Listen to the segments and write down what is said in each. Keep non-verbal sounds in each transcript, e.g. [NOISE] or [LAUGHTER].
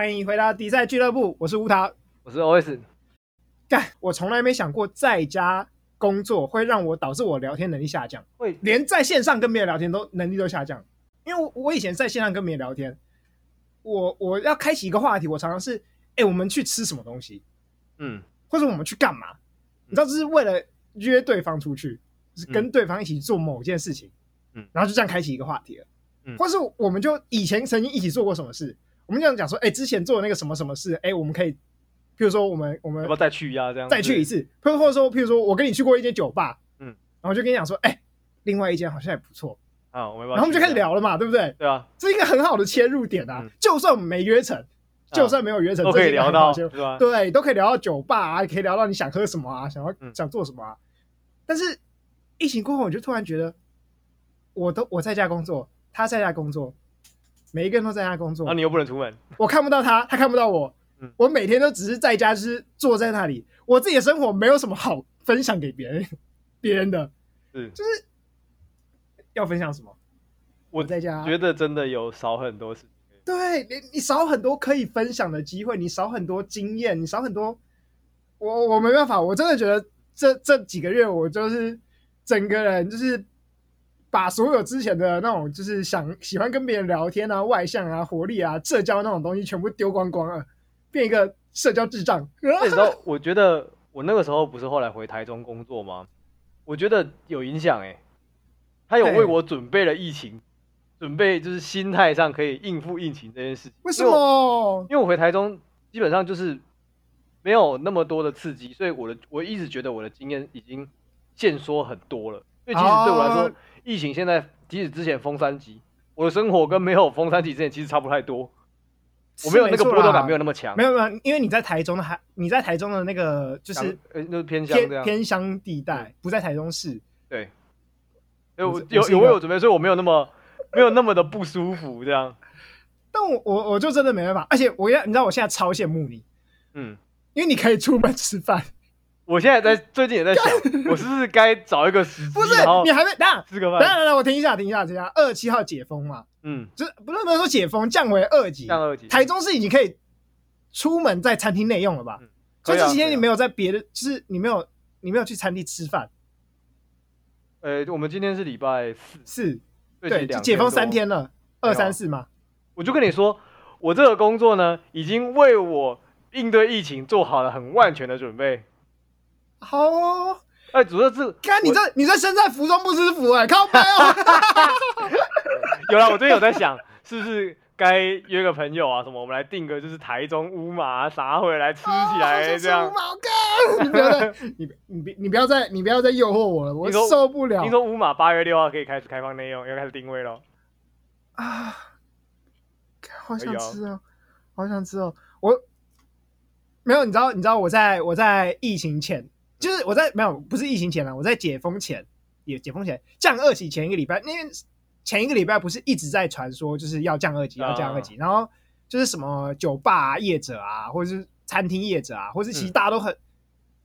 欢迎回到比赛俱乐部，我是吴桃，我是 OS。干，我从来没想过在家工作会让我导致我聊天能力下降，会连在线上跟别人聊天都能力都下降。因为我，我以前在线上跟别人聊天，我我要开启一个话题，我常常是，哎、欸，我们去吃什么东西？嗯，或者我们去干嘛？你知道，这是为了约对方出去，就是跟对方一起做某件事情，嗯，然后就这样开启一个话题了。嗯，或是我们就以前曾经一起做过什么事。我们这样讲说，哎、欸，之前做的那个什么什么事，哎、欸，我们可以，譬如说，我们我们要不要再去一下？这样再去一次，或或者说，譬如说我跟你去过一间酒吧，嗯，然后就跟你讲说，哎、欸，另外一间好像也不错啊，我们然后我们就开始聊了嘛，对不对？对啊，这是一个很好的切入点啊。嗯、就算我们没约成，就算没有约成，都可以聊到，对吧？对，都可以聊到酒吧啊，可以聊到你想喝什么啊，想要、嗯、想做什么啊。但是疫情过后，我就突然觉得，我都我在家工作，他在家工作。每一个人都在家工作，那、啊、你又不能出门，[LAUGHS] 我看不到他，他看不到我。嗯，我每天都只是在家，就是坐在那里，我自己的生活没有什么好分享给别人，[LAUGHS] 别人的，是，就是要分享什么？我在家觉得真的有少很多事情，对你，你少很多可以分享的机会，你少很多经验，你少很多，我我没办法，我真的觉得这这几个月我就是整个人就是。把所有之前的那种就是想喜欢跟别人聊天啊、外向啊、活力啊、社交那种东西全部丢光光了，变一个社交智障。那时候我觉得我那个时候不是后来回台中工作吗？我觉得有影响哎，他有为我准备了疫情，准备就是心态上可以应付疫情这件事情。为什么？因为我回台中基本上就是没有那么多的刺激，所以我的我一直觉得我的经验已经限缩很多了。所以其实对我来说。疫情现在，即使之前封三级，我的生活跟没有封三级之前其实差不太多。我没有那个波动感，没有那么强。没有没有，因为你在台中的还你在台中的那个就是呃，那偏乡偏乡地带，不在台中市。对，有有有为我准备，所以我没有那么没有那么的不舒服这样。但我我我就真的没办法，而且我要你知道，我现在超羡慕你，嗯，因为你可以出门吃饭。我现在在最近也在想，[LAUGHS] 我是不是该找一个时机？不是，你还没等吃个饭。等等等，我停一下，停一下，停一下。二十七号解封嘛？嗯，就是不是不是说解封降为二级，降二级。台中市已经可以出门在餐厅内用了吧？所以这几天你没有在别的，就是你没有你没有去餐厅吃饭。呃，我们今天是礼拜四，对，就解封三天了，二三四嘛。我就跟你说，我这个工作呢，已经为我应对疫情做好了很万全的准备。好哦，哎，主要是看你这你这身在福中不知福哎，靠背哦。[LAUGHS] 有了，我最近有在想，是不是该约个朋友啊什么，我们来订个就是台中乌马啥回来吃起来这样。乌马哥，你不要再 [LAUGHS] 你你别你不要再你不要再诱惑我了，我受不了。听说乌马八月六号可以开始开放内用，要开始定位了。啊，好想吃哦，好想吃哦，我没有，你知道你知道我在我在疫情前。就是我在没有不是疫情前了，我在解封前也解封前降二级前一个礼拜，因为前一个礼拜不是一直在传说就是要降二级，要降二级，然后就是什么酒吧业者啊，或者是餐厅业者啊，或者是其实大家都很、嗯、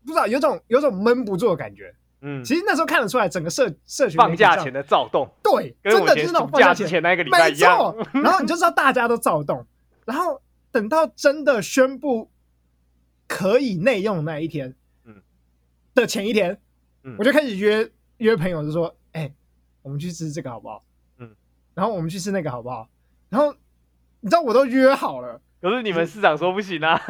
不知道有种有种闷不住的感觉。嗯，其实那时候看得出来，整个社社群放假前的躁动，对，真的就是那种放假前那个礼拜一样。没错，然后你就知道大家都躁动，然后等到真的宣布可以内用那一天。的前一天，嗯，我就开始约约朋友，就说：“哎、欸，我们去吃这个好不好？”嗯，然后我们去吃那个好不好？然后你知道我都约好了，可是你们市长说不行啊！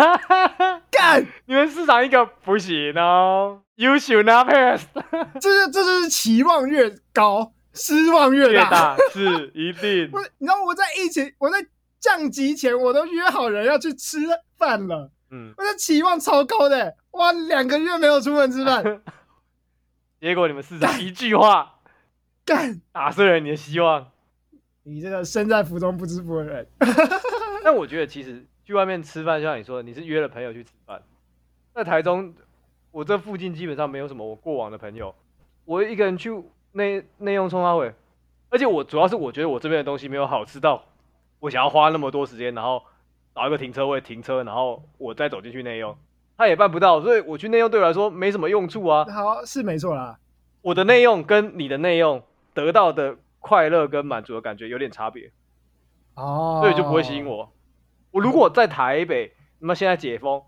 干，[LAUGHS] 你们市长一个不行哦，You should not pass。[LAUGHS] 这是这就是期望越高，失望越大，越大是一定。不是，你知道我在疫情，我在降级前，我都约好人要去吃饭了。嗯，我的期望超高的，哇，两个月没有出门吃饭，[LAUGHS] 结果你们市长一句话，干打碎了你的希望。你这个身在福中不知福的人。[LAUGHS] 但我觉得其实去外面吃饭，就像你说的，你是约了朋友去吃饭。在台中，我这附近基本上没有什么我过往的朋友，我一个人去内内用冲花尾，而且我主要是我觉得我这边的东西没有好吃到，我想要花那么多时间，然后。找一个停车位停车，然后我再走进去内用，他也办不到，所以我去内用对我来说没什么用处啊。好，是没错啦。我的内用跟你的内用得到的快乐跟满足的感觉有点差别，哦，所以就不会吸引我。我如果在台北，那么现在解封，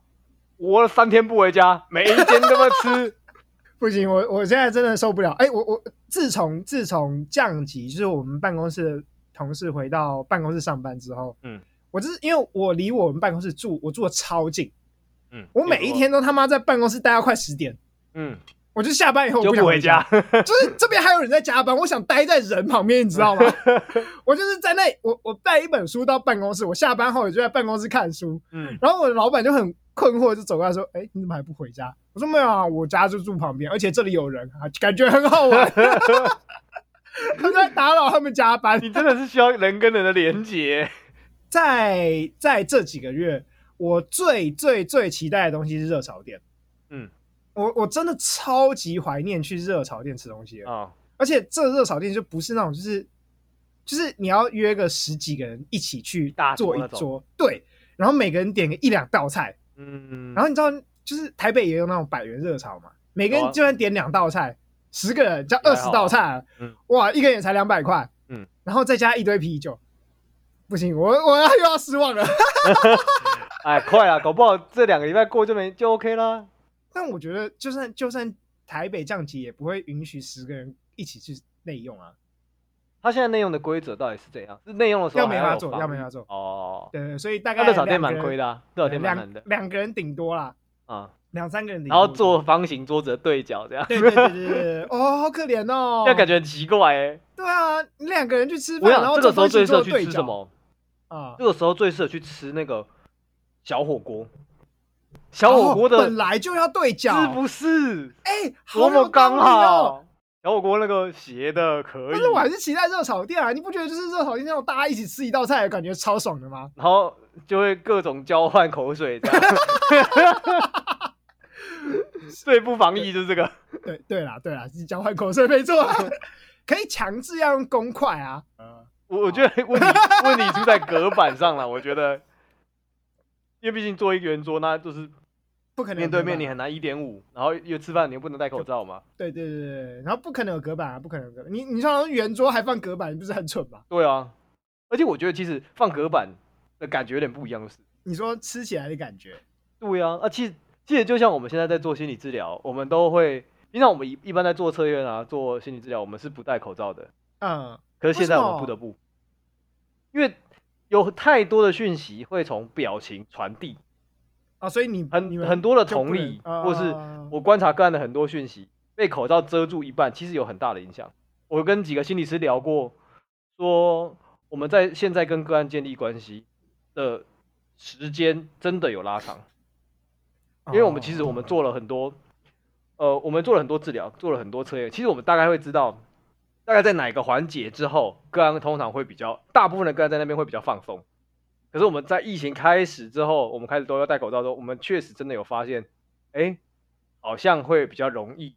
我三天不回家，每一天都要吃，[LAUGHS] 不行，我我现在真的受不了。哎、欸，我我自从自从降级，就是我们办公室的同事回到办公室上班之后，嗯，我就是因为我离我们办公室住，我住的超近，嗯，我每一天都他妈在办公室待到快十点，嗯。我就下班以后就不想回家，[LAUGHS] 就，是这边还有人在加班，我想待在人旁边，你知道吗？[LAUGHS] 我就是在那，我我带一本书到办公室，我下班后我就在办公室看书。嗯，然后我的老板就很困惑，就走过来说：“哎、欸，你怎么还不回家？”我说：“没有啊，我家就住旁边，而且这里有人啊，感觉很好玩。[LAUGHS] ”他在打扰他们加班。你真的是需要人跟人的连结。在在这几个月，我最最最期待的东西是热炒店。嗯。我我真的超级怀念去热炒店吃东西啊！Oh. 而且这热炒店就不是那种，就是就是你要约个十几个人一起去做一桌，对，然后每个人点个一两道菜，嗯，然后你知道，就是台北也有那种百元热炒嘛，每个人就算点两道菜，十、oh. 个人加二十道菜，嗯，哇，一个人也才两百块，嗯，然后再加一堆啤酒，不行，我我要又要失望了，[LAUGHS] [LAUGHS] 哎，快了，搞不好这两个礼拜过就没就 OK 啦。但我觉得，就算就算台北降级，也不会允许十个人一起去内用啊。他现在内用的规则到底是怎样？是内用的时候要没法做，要没法做。哦，对，对，所以大概热炒店蛮亏的，啊，热炒店蛮难的。两个人顶多啦，啊，两三个人顶多。然后坐方形桌子的对角这样。对对对对对，哦，好可怜哦，[LAUGHS] 这样感觉很奇怪哎，欸。对啊，你两个人去吃饭，然后这个时候最适合去吃什么？啊，这个时候最适合去吃那个小火锅。小火锅的、哦、本来就要对角，是不是？哎、欸，多么刚好！小火锅那个斜的可以，但是我还是期待热炒店啊！你不觉得就是热炒店那种大家一起吃一道菜的感觉超爽的吗？然后就会各种交换口水，这样。[LAUGHS] 最不防疫就是这个。对对啦对啦，是交换口水没错，[LAUGHS] 可以强制要用公筷啊。我我觉得问题问题出在隔板上了，我觉得。因为毕竟做一个圆桌，那就是不可能面对面，你很难一点五，然后又吃饭，你又不能戴口罩嘛。对对对对，然后不可能有隔板啊，不可能有隔板。你你像圆桌还放隔板，你不是很蠢吗？对啊，而且我觉得其实放隔板的感觉有点不一样，就是你说吃起来的感觉。对啊，啊，其实其实就像我们现在在做心理治疗，我们都会，平常我们一一般在做测验啊，做心理治疗，我们是不戴口罩的。嗯。可是现在我们不得不，因为。有太多的讯息会从表情传递啊，所以你很你很多的同理，或是我观察个案的很多讯息被口罩遮住一半，其实有很大的影响。我跟几个心理师聊过，说我们在现在跟个案建立关系的时间真的有拉长，因为我们其实我们做了很多，呃，我们做了很多治疗，做了很多测验，其实我们大概会知道。大概在哪个环节之后，个案通常会比较，大部分的个案在那边会比较放松。可是我们在疫情开始之后，我们开始都要戴口罩之后，我们确实真的有发现，好像会比较容易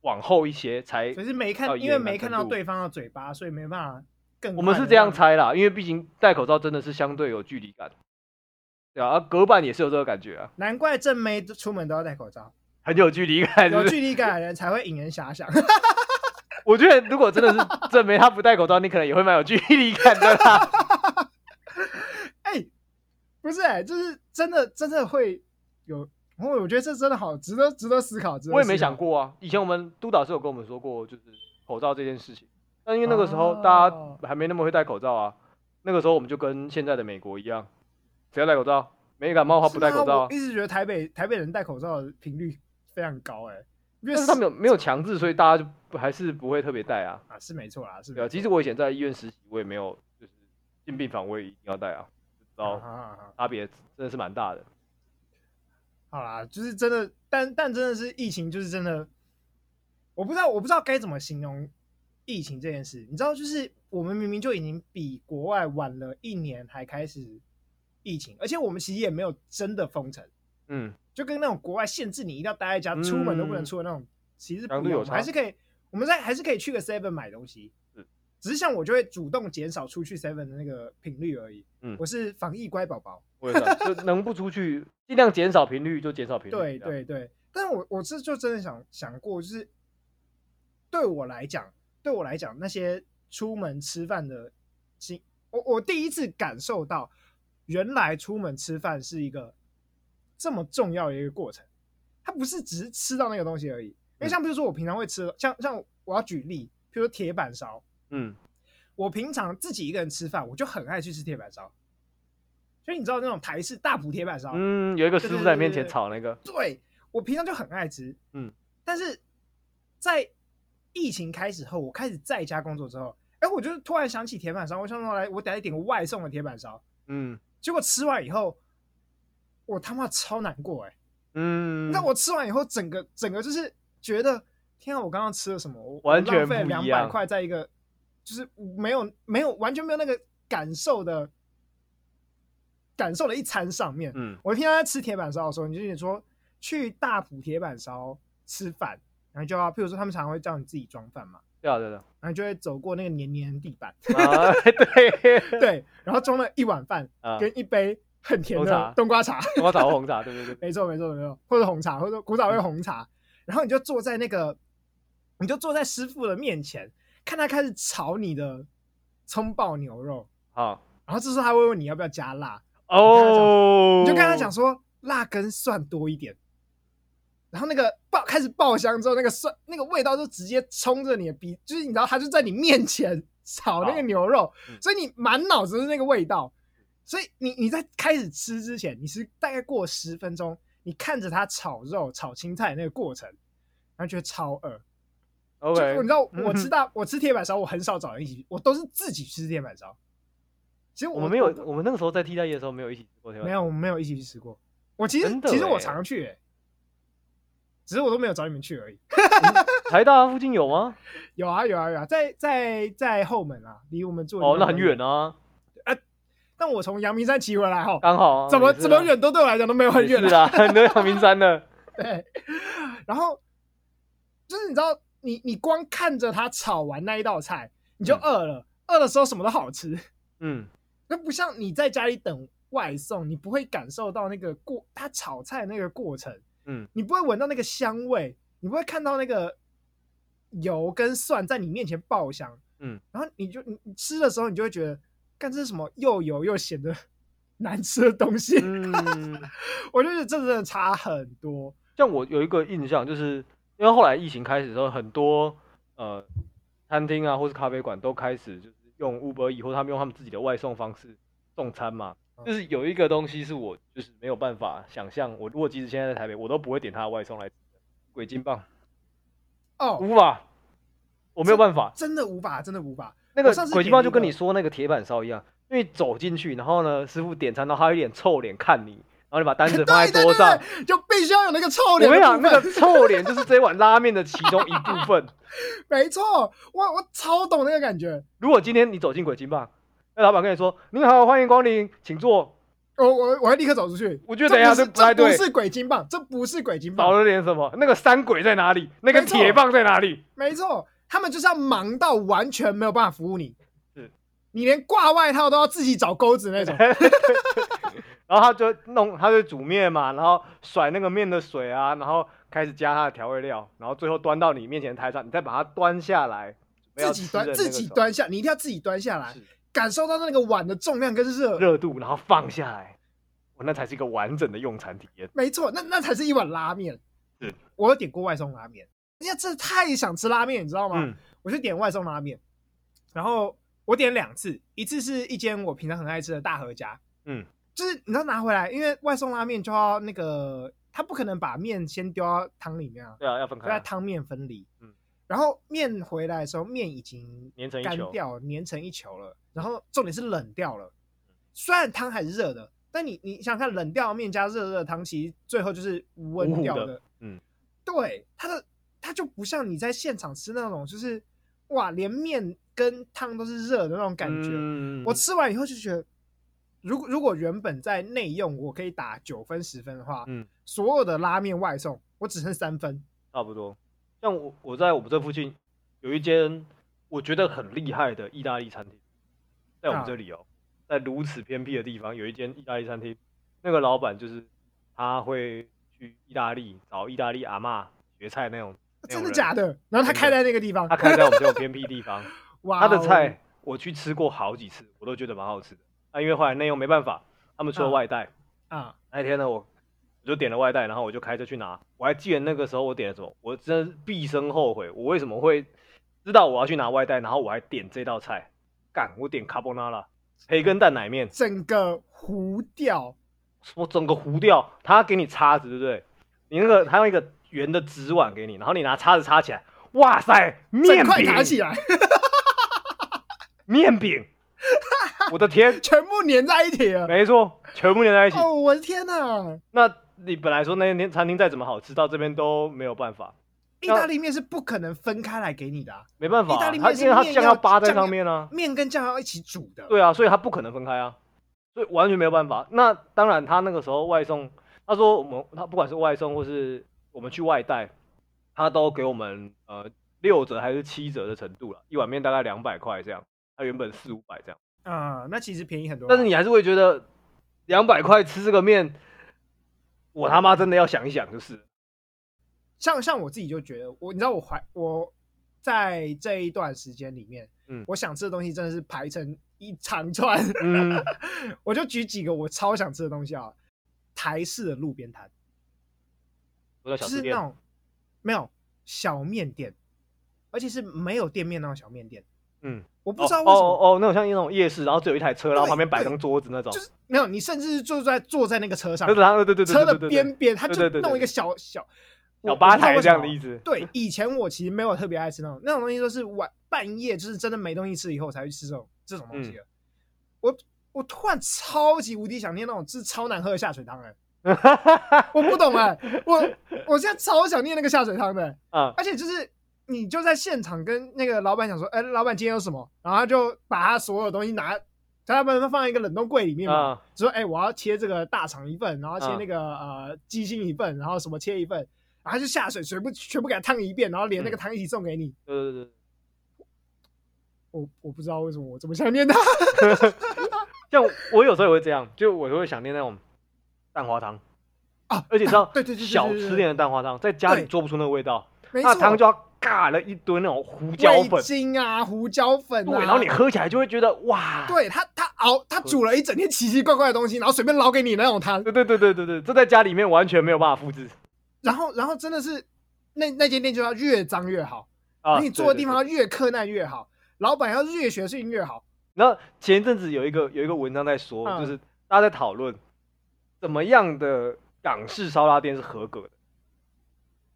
往后一些才。可是没看，因为没看到对方的嘴巴，所以没办法更。我们是这样猜啦，因为毕竟戴口罩真的是相对有距离感，对啊，隔板也是有这个感觉啊。难怪正妹出门都要戴口罩，很有距离感是是？有距离感的人才会引人遐想。我觉得，如果真的是正妹，他不戴口罩，你可能也会蛮有距离感的啦。[LAUGHS] 哎、欸，不是、就是真的，真的会有。我我觉得这真的好值得，值得思考。我也没想过啊。以前我们督导是有跟我们说过，就是口罩这件事情。但因为那个时候大家还没那么会戴口罩啊，那个时候我们就跟现在的美国一样，谁要戴口罩？没感冒的话不戴口罩、啊。我一直觉得台北台北人戴口罩的频率非常高、欸，哎。但是他们有没有强制，所以大家就还是不会特别戴啊。啊，是没错啦，是。对啊，其实我以前在医院实习，我也没有就是进病房我也一定要戴啊，知道差别真的是蛮大的。好啦，就是真的，但但真的是疫情，就是真的，我不知道我不知道该怎么形容疫情这件事。你知道，就是我们明明就已经比国外晚了一年还开始疫情，而且我们其实也没有真的封城。嗯。就跟那种国外限制你一定要待在家，出门都不能出的那种，其实不用，还是可以，我们在还是可以去个 Seven 买东西，只是像我就会主动减少出去 Seven 的那个频率而已。嗯，我是防疫乖宝宝，我就能不出去尽量减少频率就减少频率。对对对，但是我我这就真的想想过，就是对我来讲，对我来讲，那些出门吃饭的经，我我第一次感受到。原来出门吃饭是一个这么重要的一个过程，它不是只是吃到那个东西而已。因为像比如说我平常会吃，像像我要举例，比如说铁板烧，嗯，我平常自己一个人吃饭，我就很爱去吃铁板烧。所以你知道那种台式大埔铁板烧，嗯，有一个师傅在面前炒那个，对，我平常就很爱吃，嗯，但是在疫情开始后，我开始在家工作之后，哎，我就突然想起铁板烧，我想说来，我等下点个外送的铁板烧，嗯，结果吃完以后，我他妈超难过，哎，嗯，那我吃完以后，整个整个就是觉得，天啊，我刚刚吃了什么？我完全浪费两百块在一个，就是没有没有完全没有那个感受的。感受的一餐上面，嗯，我听他在吃铁板烧的时候，你就说去大埔铁板烧吃饭，然后就要，譬如说他们常常会叫你自己装饭嘛，对啊对的，然后就会走过那个黏黏的地板，啊、对。[LAUGHS] 对，然后装了一碗饭跟一杯很甜的冬瓜茶，冬瓜茶或红茶，对对对，没错没错没错，或者红茶或者古早味红茶，然后你就坐在那个，你就坐在师傅的面前，看他开始炒你的葱爆牛肉，好，然后这时候他会问你要不要加辣。哦，oh, 你就跟他讲。说辣跟蒜多一点，然后那个爆开始爆香之后，那个蒜那个味道就直接冲着你的鼻，就是你知道他就在你面前 [LAUGHS] 炒那个牛肉，oh. 所以你满脑子是那个味道，所以你你在开始吃之前，你是大概过十分钟，你看着他炒肉、炒青菜那个过程，然后觉得超饿。OK，你知道我吃到我吃铁板烧，我很少找人一起，我都是自己吃铁板烧。其实我，没有，我们那个时候在替代役的时候没有一起吃过。没有，我们没有一起去吃过。我其实其实我常去，哎，只是我都没有找你们去而已。台大附近有吗？[LAUGHS] 有啊有啊有啊，在在在后门啊，离我们住哦，那很远啊。哎，但我从阳明山骑回来哈，刚好，怎么怎么远都对我来讲都没有很远是啊，很多阳明山的。[LAUGHS] 对，然后就是你知道，你你光看着他炒完那一道菜，你就饿了，饿的时候什么都好吃。嗯。那不像你在家里等外送，你不会感受到那个过他炒菜那个过程，嗯，你不会闻到那个香味，你不会看到那个油跟蒜在你面前爆香，嗯，然后你就你吃的时候，你就会觉得，干这是什么又油又咸的 [LAUGHS] 难吃的东西，嗯，[LAUGHS] 我觉得这真的差很多。像我有一个印象，就是因为后来疫情开始的时候，很多呃餐厅啊或是咖啡馆都开始就是。用 Uber Eats 或他们用他们自己的外送方式送餐嘛，就是有一个东西是我就是没有办法想象，我如果即使现在在台北，我都不会点他的外送来吃鬼金棒。哦，无法，我没有办法，真的无法，真的无法。那个鬼金棒就跟你说那个铁板烧一样，因为走进去，然后呢，师傅点餐，然后他有一脸臭脸看你，然后你把单子 [LAUGHS] 放在桌上，对对对，就必须要有那个臭脸。我跟你讲，那个臭脸就是这碗拉面的其中一部分。[LAUGHS] 没错，我我超懂那个感觉。如果今天你走进鬼金棒，那老板跟你说：“您好，欢迎光临，请坐。”我我我会立刻走出去。我觉得等一下这不太对，这不是鬼金棒，这不是鬼金棒，少了点什么？那个山鬼在哪里？那个铁棒在哪里？没错，他们就是要忙到完全没有办法服务你。是，你连挂外套都要自己找钩子那种。[LAUGHS] 然后他就弄，他就煮面嘛，然后甩那个面的水啊，然后开始加他的调味料，然后最后端到你面前的台上，你再把它端下来，自己端，自己端下，你一定要自己端下来，感受到那个碗的重量跟热热度，然后放下来，我那才是一个完整的用餐体验。没错，那那才是一碗拉面。是，我有点过外送拉面，人家真的太想吃拉面，你知道吗？嗯、我就点外送拉面，然后我点两次，一次是一间我平常很爱吃的大和家，嗯。就是你知道拿回来，因为外送拉面就要那个，他不可能把面先丢到汤里面啊。对啊，要分开，在汤面分离。嗯，然后面回来的时候，面已经粘成干掉，粘成一球了。然后重点是冷掉了，虽然汤还是热的，但你你想想看，冷掉的面加热热汤，其实最后就是温掉的。的嗯，对，它的它就不像你在现场吃那种，就是哇，连面跟汤都是热的那种感觉。嗯，我吃完以后就觉得。如果如果原本在内用，我可以打九分十分的话，嗯，所有的拉面外送我只剩三分，差不多。像我我在我们这附近有一间我觉得很厉害的意大利餐厅，在我们这里哦、在如此偏僻的地方有一间意大利餐厅，那个老板就是他会去意大利找意大利阿妈学菜那种，真的假的？然后他开在那个地方，他开在我们这种偏僻地方，[LAUGHS] 哇，他的菜我去吃过好几次，我都觉得蛮好吃的。啊，因为后来内用没办法，他们出了外带啊。啊那一天呢，我我就点了外带，然后我就开车去拿。我还记得那个时候我点了什么，我真的毕生后悔，我为什么会知道我要去拿外带，然后我还点这道菜。干，我点卡布纳拉，培根蛋奶面，整个糊掉。我整个糊掉。他给你叉子，对不对？你那个他用一个圆的纸碗给你，然后你拿叉子叉起来。哇塞，面饼拿起来，面饼，我的天，全部粘在一起了。没错，全部粘在一起。哦，我的天哪！那你本来说那天餐厅再怎么好吃，到这边都没有办法。意大利面是不可能分开来给你的，啊，没办法，啊，意大利面是因为它酱要扒在上面啊，面跟酱要一起煮的。对啊，所以它不可能分开啊，所以完全没有办法。那当然，他那个时候外送，他说我们他不管是外送或是我们去外带。他都给我们呃六折还是七折的程度了，一碗面大概两百块这样，他原本四五百这样。啊、嗯，那其实便宜很多。但是你还是会觉得两百块吃这个面，我他妈真的要想一想就是。像像我自己就觉得，我你知道我怀我在这一段时间里面，嗯，我想吃的东西真的是排成一长串。嗯，[LAUGHS] 我就举几个我超想吃的东西啊，台式的路边摊，就是那种。没有小面店，而且是没有店面那种小面店。嗯，我不知道为什么哦哦，哦，那种像那种夜市，然后只有一台车，然后旁边摆张桌子那种。就是没有，你甚至坐在坐在那个车上，对对对对，车的边边，他就弄一个小小小吧台这样的意思。对，以前我其实没有特别爱吃那种那种东西，都是晚半夜就是真的没东西吃以后才去吃这种这种东西的。我我突然超级无敌想念那种就是超难喝的下水汤哎。[LAUGHS] 我不懂哎、欸，我我现在超想念那个下水汤的、欸，嗯，而且就是你就在现场跟那个老板讲说，哎、欸，老板今天有什么，然后他就把他所有东西拿，他把它放在一个冷冻柜里面嘛，就说，哎，我要切这个大肠一份，然后切那个呃鸡心一份，然后什么切一份，然后就下水全部全部给他烫一遍，然后连那个汤一起送给你。对对对，我我不知道为什么我这么想念他，[LAUGHS] 像我有时候也会这样，就我就会想念那种。蛋花汤啊，而且你知道，对对对，小吃店的蛋花汤在家里做不出那个味道，那汤就要尬了一堆那种胡椒粉、精啊、胡椒粉，对，然后你喝起来就会觉得哇，对他他熬他煮了一整天奇奇怪怪的东西，然后随便捞给你那种汤，对对对对对对，这在家里面完全没有办法复制。然后然后真的是那那间店就要越脏越好啊，你坐的地方要越克难越好，老板要越学训越好。然后前一阵子有一个有一个文章在说，就是大家在讨论。怎么样的港式烧腊店是合格的？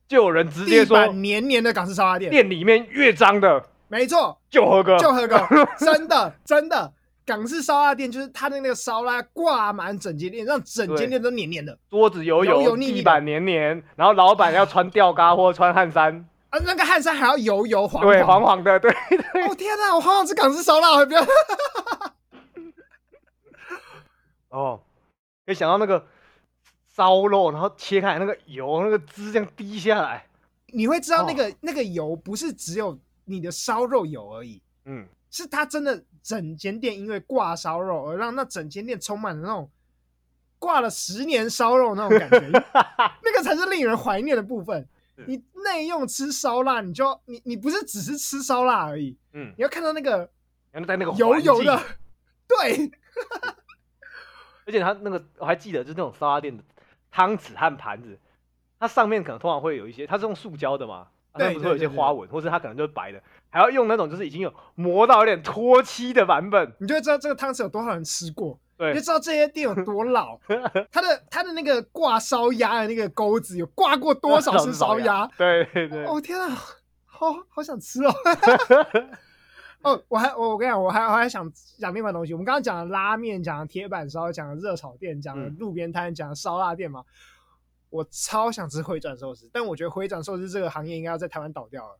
就有人直接说，黏黏的港式烧腊店，店里面越脏的，没错，就合格，就合格，[LAUGHS] 真的真的，港式烧腊店就是它的那个烧腊挂满整间店，让整间店都黏黏的，桌子油油，地板黏黏，然后老板要穿吊嘎或穿汗衫，啊，那个汗衫还要油油黄，对，黄黄的，对对。哦天哪，我好想吃港式烧腊，还不要。[LAUGHS] 哦。可以想到那个烧肉，然后切开那个油，那个汁这样滴下来，你会知道那个、哦、那个油不是只有你的烧肉油而已，嗯，是它真的整间店因为挂烧肉而让那整间店充满了那种挂了十年烧肉那种感觉，[LAUGHS] 那个才是令人怀念的部分。你内用吃烧腊，你就你你不是只是吃烧腊而已，嗯，你要看到那个油油的，对。[LAUGHS] 而且它那个我还记得，就是那种烧腊店的汤匙和盘子，它上面可能通常会有一些，它是用塑胶的嘛，它不是会有一些花纹，或者它可能就是白的，还要用那种就是已经有磨到有点脱漆的版本，你就会知道这个汤匙有多少人吃过，对，你就知道这些店有多老，[LAUGHS] 它的它的那个挂烧鸭的那个钩子有挂过多少只 [LAUGHS] 烧鸭，对对对，哦天啊，好好想吃哦。[LAUGHS] 哦，我还我我跟你讲，我还我还想讲另外东西。我们刚刚讲的拉面，讲的铁板烧，讲的热炒店，讲的路边摊，讲的烧腊店嘛。我超想吃回转寿司，但我觉得回转寿司这个行业应该要在台湾倒掉了。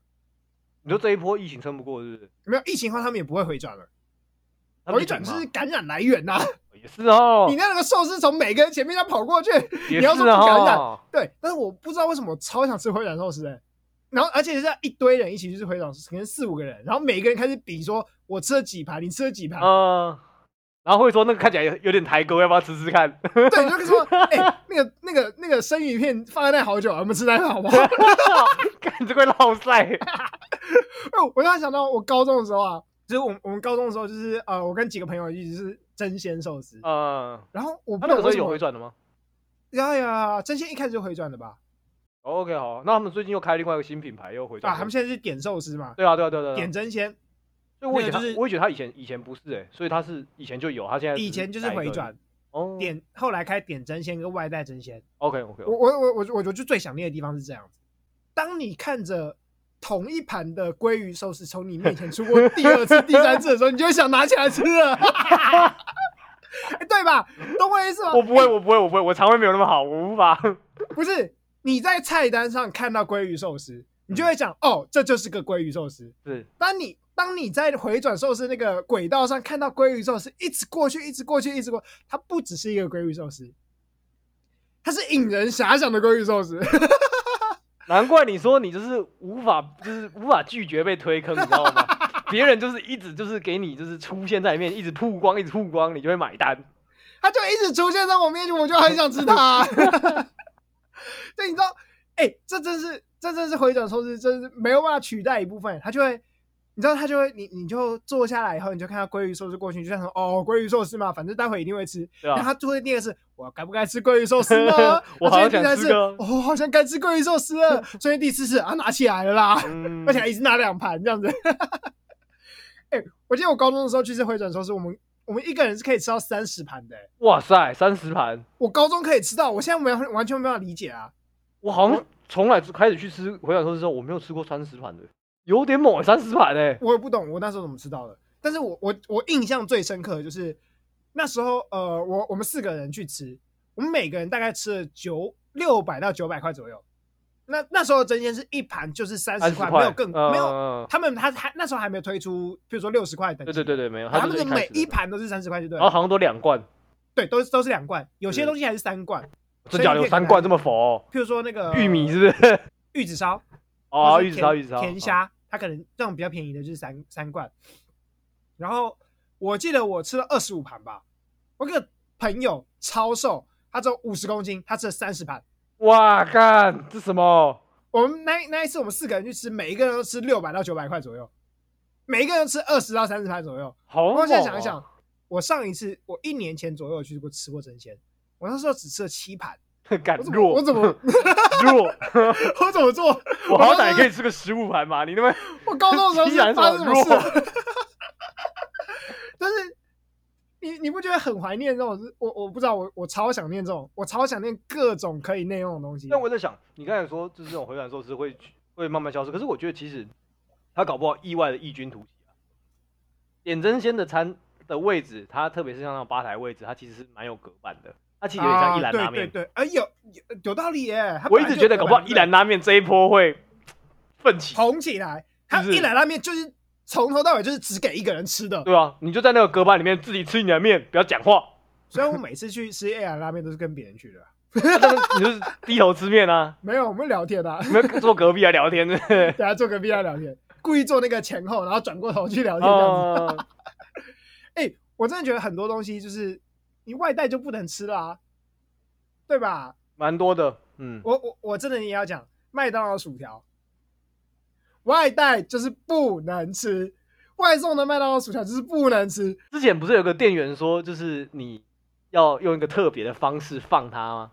你说这一波疫情撑不过，是不是？没有疫情的话，他们也不会回转了。回转是感染来源呐、啊，也是哦。你那个寿司从每个人前面要跑过去，你要说不感染，对。但是我不知道为什么我超想吃回转寿司、欸，哎。然后，而且是一堆人一起就是回转，可能四五个人，然后每个人开始比说，我吃了几盘，你吃了几盘，嗯，然后会说那个看起来有 [LAUGHS] 有点抬钩，要不要吃吃看？对，就说，[LAUGHS] 哎、欸，那个那个那个生鱼片放在那好久，我们吃那个好不好？[LAUGHS] 看这块老塞。哦，我突然想到，我高中的时候啊，就是我我们高中的时候，就是呃，我跟几个朋友一起是争鲜寿司。嗯，然后我他那个时候有回转的吗？呀呀，争鲜一开始就回转的吧？OK，好，那他们最近又开另外一个新品牌，又回转。啊，他们现在是点寿司嘛？对啊，对啊，对啊，点真鲜。所以我以前就是，我也觉得他以前以前不是哎、欸，所以他是以前就有，他现在以前就是回转。哦，点后来开点真鲜跟外带真鲜。OK OK，我我我我我我就最想念的地方是这样子，当你看着同一盘的鲑鱼寿司从你面前出过 [LAUGHS] 第二次、第三次的时候，你就会想拿起来吃了，[LAUGHS] 对吧？懂我意思吗？我不会，我不会，我不会，我肠胃没有那么好，我无法。不是你在菜单上看到鲑鱼寿司，你就会想、嗯、哦，这就是个鲑鱼寿司。是，当你。当你在回转寿司那个轨道上看到鲑鱼寿司一直过去，一直过去，一直过，它不只是一个鲑鱼寿司，它是引人遐想的鲑鱼寿司。[LAUGHS] 难怪你说你就是无法，就是无法拒绝被推坑，你知道吗？[LAUGHS] 别人就是一直就是给你就是出现在里面，一直曝光，一直曝光，你就会买单。他就一直出现在我面前，我就很想吃它。[LAUGHS] [LAUGHS] 对，你知道，哎、欸，这真是，这真是回转寿司，真是没有办法取代一部分，他就会。你知道他就会，你你就坐下来以后，你就看到鲑鱼寿司过去，你就想说哦，鲑鱼寿司嘛，反正待会一定会吃。那啊。他做的第二个是，我该不该吃鲑鱼寿司呢？[LAUGHS] 我好想吃。哦，好像该吃鲑鱼寿司了。[LAUGHS] 所以第四次啊，拿起来了啦，嗯、而且还一直拿两盘这样子。哎、欸，我记得我高中的时候去吃回转寿司，我们我们一个人是可以吃到三十盘的、欸。哇塞，三十盘！我高中可以吃到，我现在没有完全没办法理解啊。我好像从来开始去吃回转寿司之后，我没有吃过三十盘的。有点猛，三十盘哎！我也不懂，我那时候怎么吃到的。但是我我我印象最深刻的就是那时候，呃，我我们四个人去吃，我们每个人大概吃了九六百到九百块左右。那那时候真鲜是一盘就是三十块，没有更、呃、没有。他们他还那时候还没有推出，比如说六十块等级。对对对对，没有。他们的每一盘都是三十块，就对。然后好像都两罐。对，都是都是两罐，有些东西还是三罐。真假有三罐这么佛、哦？譬如说那个玉米是不是？玉子烧 [LAUGHS] 哦，玉子烧玉子烧甜虾。它可能这种比较便宜的就是三三罐，然后我记得我吃了二十五盘吧。我个朋友超瘦，他只有五十公斤，他吃了三十盘。哇，干这什么？我们那那一次我们四个人去吃，每一个人都吃六百到九百块左右，每一个人吃二十到三十盘左右。好、哦，我现在想一想，我上一次我一年前左右去过吃过争鲜，我那时候只吃了七盘。[LAUGHS] 敢弱？我怎么 [LAUGHS] 弱？[LAUGHS] 我怎么做？我好歹也可以吃个十五盘嘛！你那边我高中的时候是发生什么事？但是你你不觉得很怀念这种？我我不知道，我我超想念这种，我超想念各种可以内用的东西。但我在想，你刚才说就是这种回转寿司会会慢慢消失，可是我觉得其实他搞不好意外的异军突起啊！点真鲜的餐的位置，它特别是像那种吧台位置，它其实是蛮有隔板的。它其实有点像一兰拉面，对对对，哎有有道理耶！我一直觉得搞不好一兰拉面这一波会奋起红起来。它一兰拉面就是从头到尾就是只给一个人吃的，对啊，你就在那个隔板里面自己吃你的面，不要讲话。虽然我每次去吃 A R 拉面都是跟别人去的，[LAUGHS] 你就是低头吃面啊？没有，我们聊天啊，你们坐隔壁啊聊天，[LAUGHS] 对，大家坐隔壁啊聊天，故意坐那个前后，然后转过头去聊天这样子。[LAUGHS] 哎，我真的觉得很多东西就是。你外带就不能吃啦啊，对吧？蛮多的，嗯，我我我真的也要讲，麦当劳薯条外带就是不能吃，外送的麦当劳薯条就是不能吃。之前不是有个店员说，就是你要用一个特别的方式放它吗？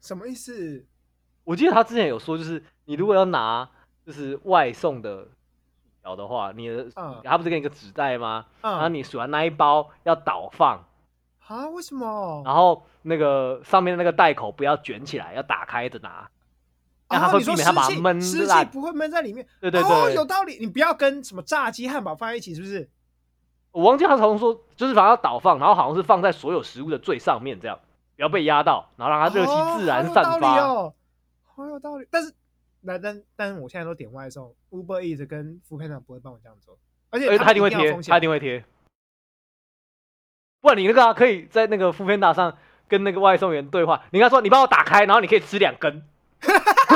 什么意思？我记得他之前有说，就是你如果要拿就是外送的薯条的话，你的、嗯、他不是给你个纸袋吗？嗯、然后你数完那一包要倒放。啊？为什么？然后那个上面的那个袋口不要卷起来，要打开着拿。然后、啊、你说它把它闷湿气不会闷在里面。对对对、哦，有道理。你不要跟什么炸鸡、汉堡放在一起，是不是？我忘记他好像说，就是把它倒放，然后好像是放在所有食物的最上面，这样不要被压到，然后让它热气自然散发。哦，好有道理。但是，那但但是我现在都点外送，Uber Eats 跟 foodpanda 不会帮我这样做，而且他一定会贴，他一定会贴。不然你那个、啊、可以在那个 foodpanda 上跟那个外送员对话，你跟他说，你帮我打开，然后你可以吃两根。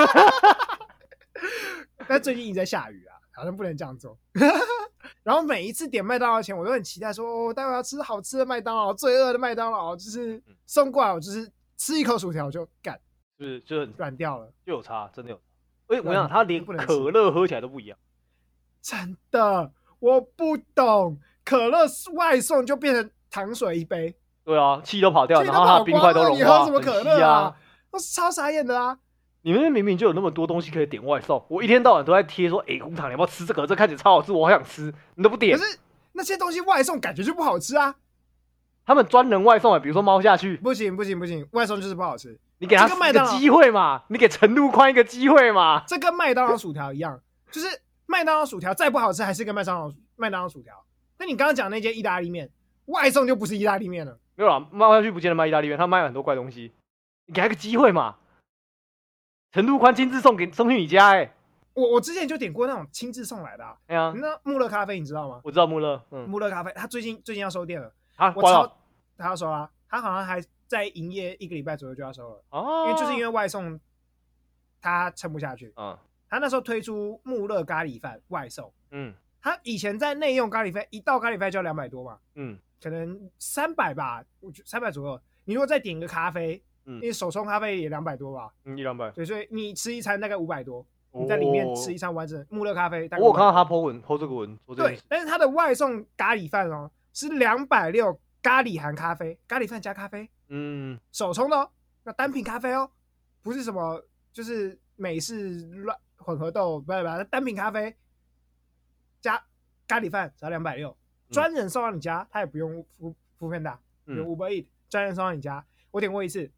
[LAUGHS] 但最近一直在下雨啊，好像不能这样做。[LAUGHS] 然后每一次点麦当劳前，我都很期待说，哦，待会要吃好吃的麦当劳，罪恶的麦当劳，就是送过来，我就是吃一口薯条就干，就是就软掉了，就有差，真的有我想他连可乐喝起来都不一样，真的，我不懂，可乐外送就变成。糖水一杯。对啊，气都跑掉，然后它冰块都融化，你喝什么可乐啊？我超傻眼的啊！你们明明就有那么多东西可以点外送，我一天到晚都在贴说，哎，红糖你要不要吃这个？这看起来超好吃，我好想吃，你都不点。可是那些东西外送感觉就不好吃啊。他们专人外送啊，比如说猫下去，不行不行不行，外送就是不好吃。你给他一个机会嘛，你给陈陆宽一个机会嘛。这跟麦当劳薯条一样，就是麦当劳薯条再不好吃，还是跟麦当劳麦当劳薯条。那你刚刚讲那间意大利面，外送就不是意大利面了。没有啦，猫下去不见得卖意大利面，他卖了很多怪东西。你给他个机会嘛。陈陆宽亲自送给送去你家哎、欸。我我之前就点过那种亲自送来的、啊。哎呀，那穆勒咖啡你知道吗？我知道穆勒，嗯，穆勒咖啡，他最近最近要收店了。啊，我超他要收啊，他好像还在营业一个礼拜左右就要收了。哦，因为就是因为外送，他撑不下去。嗯，他那时候推出穆勒咖喱饭外送。嗯，他以前在内用咖喱饭，一道咖喱饭就要两百多嘛。嗯，可能三百吧，我觉得三百左右。你如果再点个咖啡。嗯，因为手冲咖啡也两百多吧，嗯，一两百，对，所以你吃一餐大概五百多，你在里面吃一餐完整穆勒咖啡。我有看到他 po 文 po 这个文，对，但是他的外送咖喱饭哦是两百六咖喱含咖啡，咖喱饭加咖啡，嗯，手冲的哦，那单品咖啡哦，不是什么就是美式乱混合豆，不是不是，单品咖啡加咖喱饭只要两百六，专人送到你家，他也不用付付片的，有 Uber Eats 专人送到你家，我点过一次。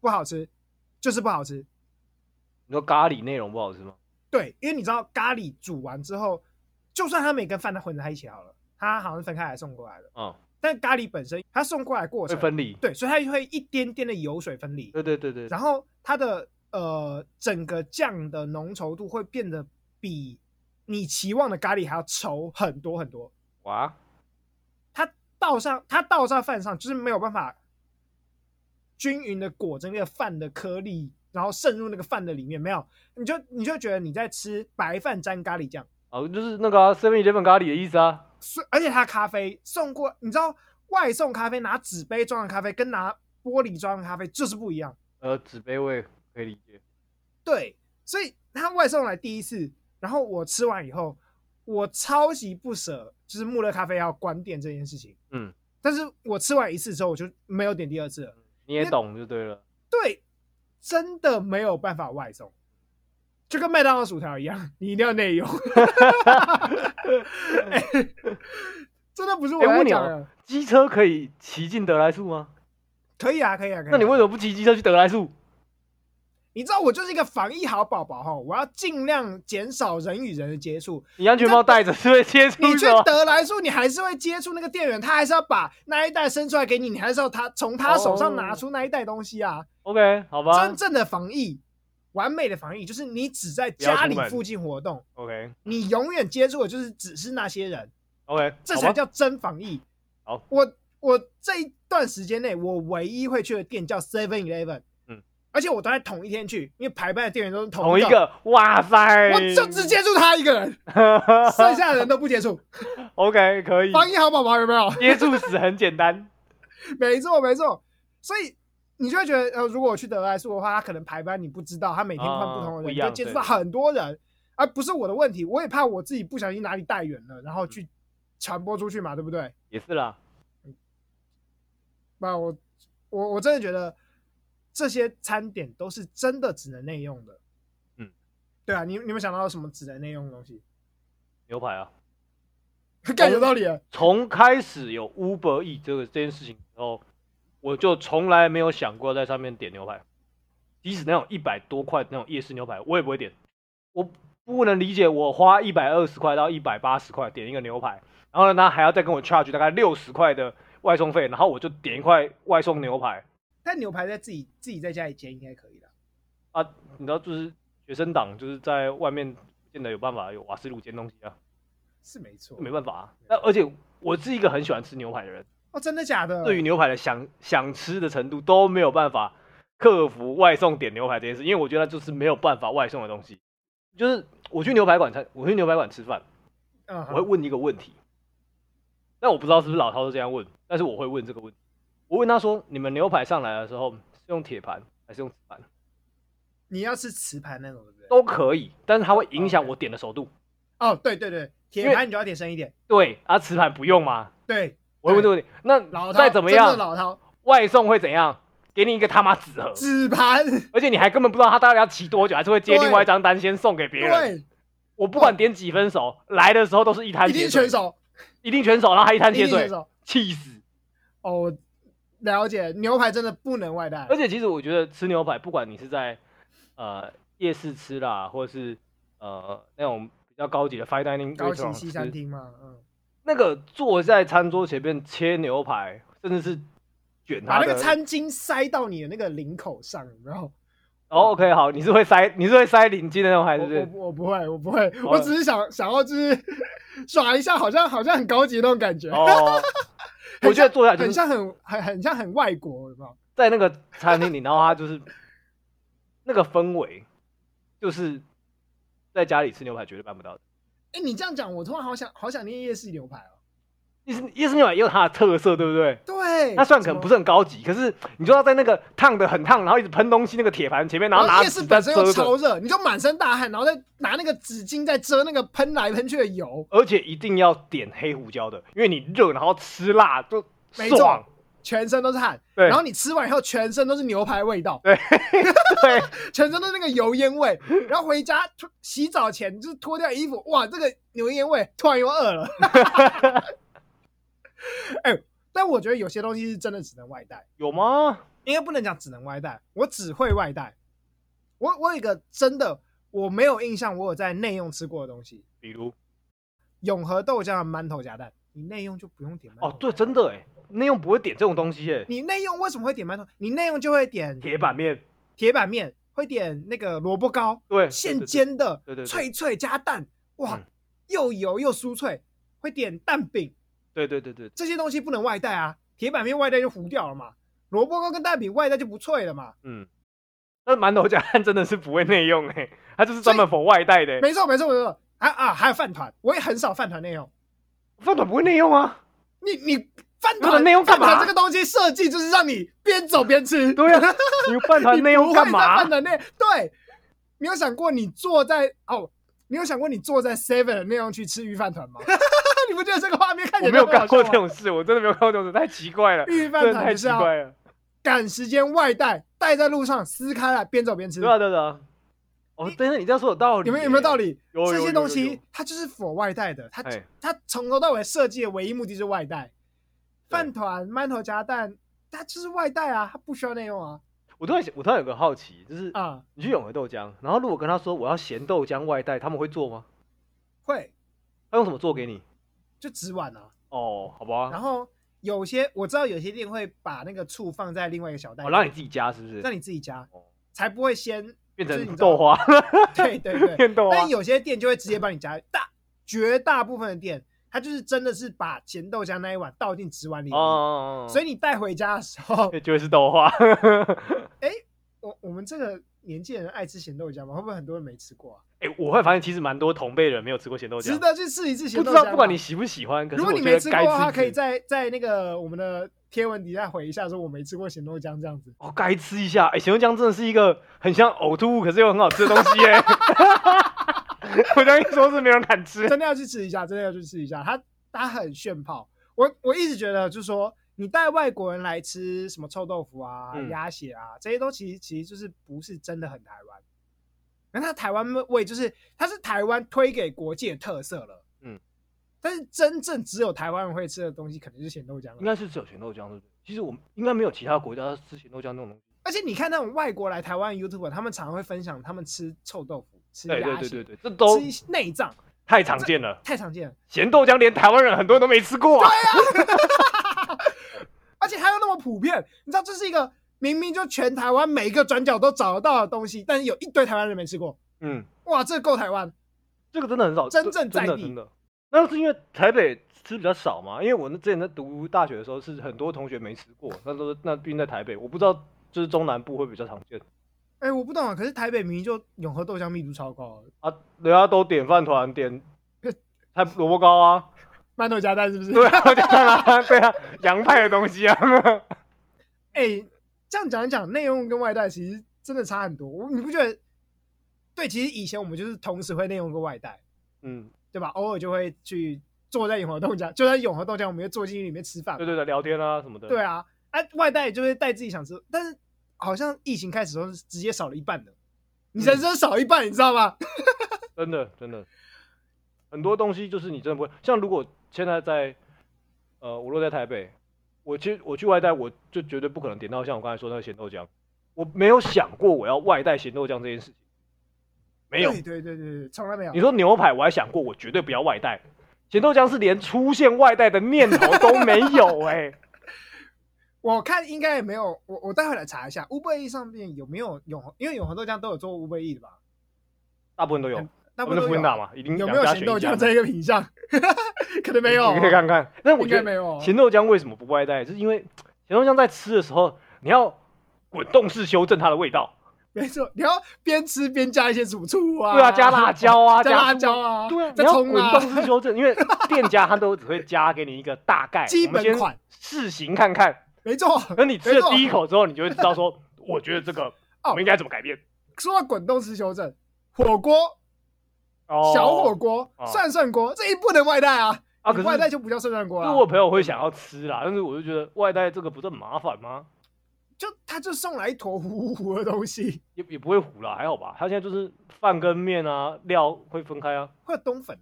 不好吃，就是不好吃。你说咖喱内容不好吃吗？对，因为你知道咖喱煮完之后，就算它每跟饭都混在一起好了，它好像是分开来送过来的。嗯。但咖喱本身它送过来过程会分离，对，所以它就会一点点的油水分离。对对对对。然后它的呃整个酱的浓稠度会变得比你期望的咖喱还要稠很多很多。哇！它倒上它倒上饭上就是没有办法。均匀的裹着那个饭的颗粒，然后渗入那个饭的里面，没有，你就你就觉得你在吃白饭沾咖喱酱，哦，就是那个 seven eleven 咖喱的意思啊。是，而且他咖啡送过，你知道外送咖啡拿纸杯装的咖啡跟拿玻璃装的咖啡就是不一样。呃，纸杯我也可以理解。对，所以他外送来第一次，然后我吃完以后，我超级不舍，就是穆勒咖啡要关店这件事情。嗯，但是我吃完一次之后，我就没有点第二次了。你也懂就对了，对，真的没有办法外送，就跟麦当劳薯条一样，你一定要内用。[LAUGHS] 欸、真的不是我在讲的。机、欸、车可以骑进得来树吗？可以啊，可以啊，可以啊。那你为什么不骑机车去得来速？你知道我就是一个防疫好宝宝哈，我要尽量减少人与人的接触。你安全帽戴着是会接触。你去得来速，你还是会接触那个店员，他还是要把那一袋伸出来给你，你还是要他从他手上拿出那一袋东西啊。Oh. OK，好吧。真正的防疫，完美的防疫，就是你只在家里附近活动。OK，你永远接触的就是只是那些人。OK，这才叫真防疫。好，我我这一段时间内，我唯一会去的店叫 Seven Eleven。而且我都在同一天去，因为排班的店员都是同一个。同一个，哇塞！我就只接触他一个人，[LAUGHS] 剩下的人都不接触。[LAUGHS] OK，可以。防疫好宝宝有没有？接触死很简单。[LAUGHS] 没错，没错。所以你就会觉得，呃，如果我去德莱速的话，他可能排班你不知道，他每天换不同的人，你就接触到很多人，而不是我的问题。我也怕我自己不小心哪里带远了，然后去传播出去嘛，对不对？也是啦。那我我我真的觉得。这些餐点都是真的只能内用的，嗯，对啊，你你们想到什么只能内用的东西？牛排啊，[LAUGHS] 感有道理。从开始有 Uber Eats 这个这件事情之后，我就从来没有想过在上面点牛排，即使那种一百多块那种夜市牛排，我也不会点。我不能理解，我花一百二十块到一百八十块点一个牛排，然后呢，他还要再跟我 charge 大概六十块的外送费，然后我就点一块外送牛排。但牛排在自己自己在家里煎应该可以的啊！你知道，就是学生党就是在外面不见得有办法有瓦斯炉煎东西啊，是没错，没办法啊。那而且我是一个很喜欢吃牛排的人哦，真的假的？对于牛排的想想吃的程度都没有办法克服外送点牛排这件事，因为我觉得就是没有办法外送的东西。就是我去牛排馆餐，我去牛排馆吃饭，嗯，我会问一个问题，但我不知道是不是老涛都这样问，但是我会问这个问题。我问他说：“你们牛排上来的时候是用铁盘还是用瓷盘？你要是瓷盘那种，对不对？都可以，但是它会影响我点的熟度。哦，对对对，铁盘你就要点深一点。对，啊，瓷盘不用吗？对，我问这个问题，那再怎么样，老饕外送会怎样？给你一个他妈纸盒，纸盘，而且你还根本不知道他到底要骑多久，还是会接另外一张单先送给别人。对，我不管点几分熟，来的时候都是一摊，一定全熟，一定全熟，然后还一摊血水，气死！哦，了解，牛排真的不能外带。而且其实我觉得吃牛排，不管你是在呃夜市吃啦，或者是呃那种比较高级的 fine dining 高级西餐厅嘛，嗯，那个坐在餐桌前面切牛排，甚至是卷。把那个餐巾塞到你的那个领口上，然后，哦，OK，好，你是会塞，你是会塞领巾的那种，还是？我我，我不会，我不会，我只是想想要就是 [LAUGHS] 耍一下，好像好像很高级的那种感觉。哦，[LAUGHS] 我觉得坐下去很像很很很像很外国，有没有？在那个餐厅里，然后他就是 [LAUGHS] 那个氛围，就是在家里吃牛排绝对办不到的。哎，你这样讲，我突然好想好想念夜市牛排哦。夜市夜市牛排也有它的特色，对不对？对，它虽然可能不是很高级，可是你就要在那个烫的很烫，然后一直喷东西那个铁盘前面，然后拿夜市本身又超热，你就满身大汗，然后再拿那个纸巾在遮那个喷来喷去的油，而且一定要点黑胡椒的，因为你热，然后吃辣就爽，全身都是汗。对，然后你吃完以后，全身都是牛排味道，对，对，[LAUGHS] 全身都是那个油烟味。[LAUGHS] 然后回家洗澡前就是脱掉衣服，哇，这个油烟味突然又饿了。[LAUGHS] [LAUGHS] 哎、欸，但我觉得有些东西是真的只能外带，有吗？应该不能讲只能外带，我只会外带。我我有一个真的我没有印象，我有在内用吃过的东西，比如永和豆浆的馒头夹蛋，你内用就不用点馒头。哦，对，真的哎，内用不会点这种东西哎。你内用为什么会点馒头？你内用就会点铁板面，铁板面会点那个萝卜糕，对，现煎的，对对，脆脆加蛋，哇，嗯、又油又酥脆，会点蛋饼。对对对对，这些东西不能外带啊！铁板面外带就糊掉了嘛，萝卜糕跟蛋饼外带就不脆了嘛。嗯，那馒头夹蛋真的是不会内用哎，它就是专门 for 外带的。没错没错没错，啊啊，还有饭团，我也很少饭团内用。饭团不会内用啊？你你饭团内用干嘛？这个东西设计就是让你边走边吃。对啊，你饭团内用 [LAUGHS] 干嘛？饭团内对，你有想过你坐在哦？你有想过你坐在 Seven 内用去吃鱼饭团吗？你不觉得这个画面看起来？我没有干过这种事，我真的没有干过这种事，太奇怪了。预饭团太奇怪了，赶时间外带，带在路上撕开来边走边吃。对啊对啊。哦，等等，你这样说有道理。有没有有没有道理？这些东西它就是 for 外带的，它它从头到尾设计的唯一目的就是外带。饭团、馒头夹蛋，它就是外带啊，它不需要内用啊。我突然我突然有个好奇，就是啊，你去永和豆浆，然后如果跟他说我要咸豆浆外带，他们会做吗？会。他用什么做给你？就纸碗啊，哦，好吧。然后有些我知道有些店会把那个醋放在另外一个小袋，哦，让你自己加是不是？让你自己加，哦，才不会先变成豆花。[LAUGHS] [LAUGHS] 对对对，变豆花。但有些店就会直接帮你加，大绝大部分的店，它就是真的是把咸豆浆那一碗倒进纸碗里，哦，所以你带回家的时候 [LAUGHS] 就会是豆花。哎，我我们这个年纪人爱吃咸豆浆吗？会不会很多人没吃过啊？哎，我会发现其实蛮多同辈人没有吃过咸豆浆，值得去试一次咸豆浆。不知道不管你喜不喜欢，如果你没吃过的话，可以在在那个我们的天文底下回一下，说我没吃过咸豆浆这样子。哦，该吃一下。哎，咸豆浆真的是一个很像呕吐物，可是又很好吃的东西耶。[LAUGHS] 我这样一说，是没人敢吃。真的要去吃一下，真的要去吃一下。它它很炫泡。我我一直觉得，就是说你带外国人来吃什么臭豆腐啊、鸭血啊，这些都其实其实就是不是真的很台湾。那它台湾味就是，它是台湾推给国际的特色了。嗯，但是真正只有台湾人会吃的东西，肯定是咸豆浆。应该是只有咸豆浆，对不对？其实我们应该没有其他国家吃咸豆浆那种东西。而且你看那种外国来台湾的 YouTuber，他们常常会分享他们吃臭豆腐、吃鸭血，对对对对，这都吃内脏，太常见了，太常见了。咸豆浆连台湾人很多人都没吃过啊。对啊，[LAUGHS] 而且它又那么普遍，你知道这是一个。明明就全台湾每一个转角都找得到的东西，但是有一堆台湾人没吃过。嗯，哇，这个够台湾，这个真的很少，真正在地。真的，那是因为台北吃比较少嘛？因为我之前在读大学的时候，是很多同学没吃过，那都那毕竟在台北，我不知道就是中南部会比较常见。哎、欸，我不懂啊。可是台北明明就永和豆浆密度超高啊，人家都点饭团，点还萝卜糕啊，馒头夹蛋是不是？对啊，对啊，[LAUGHS] 洋派的东西啊。[LAUGHS] 哎、欸。这样讲一讲，内用跟外带其实真的差很多。我你不觉得？对，其实以前我们就是同时会内用跟外带，嗯，对吧？偶尔就会去坐在永和豆浆，就在永和豆浆，我们就坐进去里面吃饭。对对对，聊天啊什么的。对啊，哎、啊，外带就是带自己想吃，但是好像疫情开始的时候是直接少了一半的，你人生少一半，嗯、你知道吗？[LAUGHS] 真的真的，很多东西就是你真的不会。像如果现在在，呃，我落在台北，我其实我去外带，我就绝对不可能点到像我刚才说那个咸豆浆，我没有想过我要外带咸豆浆这件事情。没有，对对对对，从来没有。你说牛排，我还想过，我绝对不要外带。咸豆浆是连出现外带的念头都没有 [LAUGHS] 哎、欸。我看应该也没有，我我待会来查一下，Uber Eats 上面有没有永，因为永和豆浆都有做 Uber Eats 的吧？大部分都有，大部分都有嘛？一定有没有咸豆浆这一个品相？[LAUGHS] 可能没有，你可以看看。但我觉得没有咸豆浆为什么不外带？就是因为咸豆浆在吃的时候，你要滚动式修正它的味道。没错，你要边吃边加一些主醋啊，对啊，加辣椒啊，[LAUGHS] 加辣椒啊，对啊，你要滚动式修正，因为店家他都只会加给你一个大概基本款试行看看。没错，等你吃了第一口之后，你就会知道说，我觉得这个我们应该怎么改变。说到滚动式修正，火锅、小火锅、涮涮锅，这一不能外带啊，啊，可是外带就不叫涮涮锅了。就我朋友会想要吃啦，但是我就觉得外带这个不是很麻烦吗？就他就送来一坨糊糊的东西，也也不会糊啦，还好吧。他现在就是饭跟面啊，料会分开啊。会有冬粉，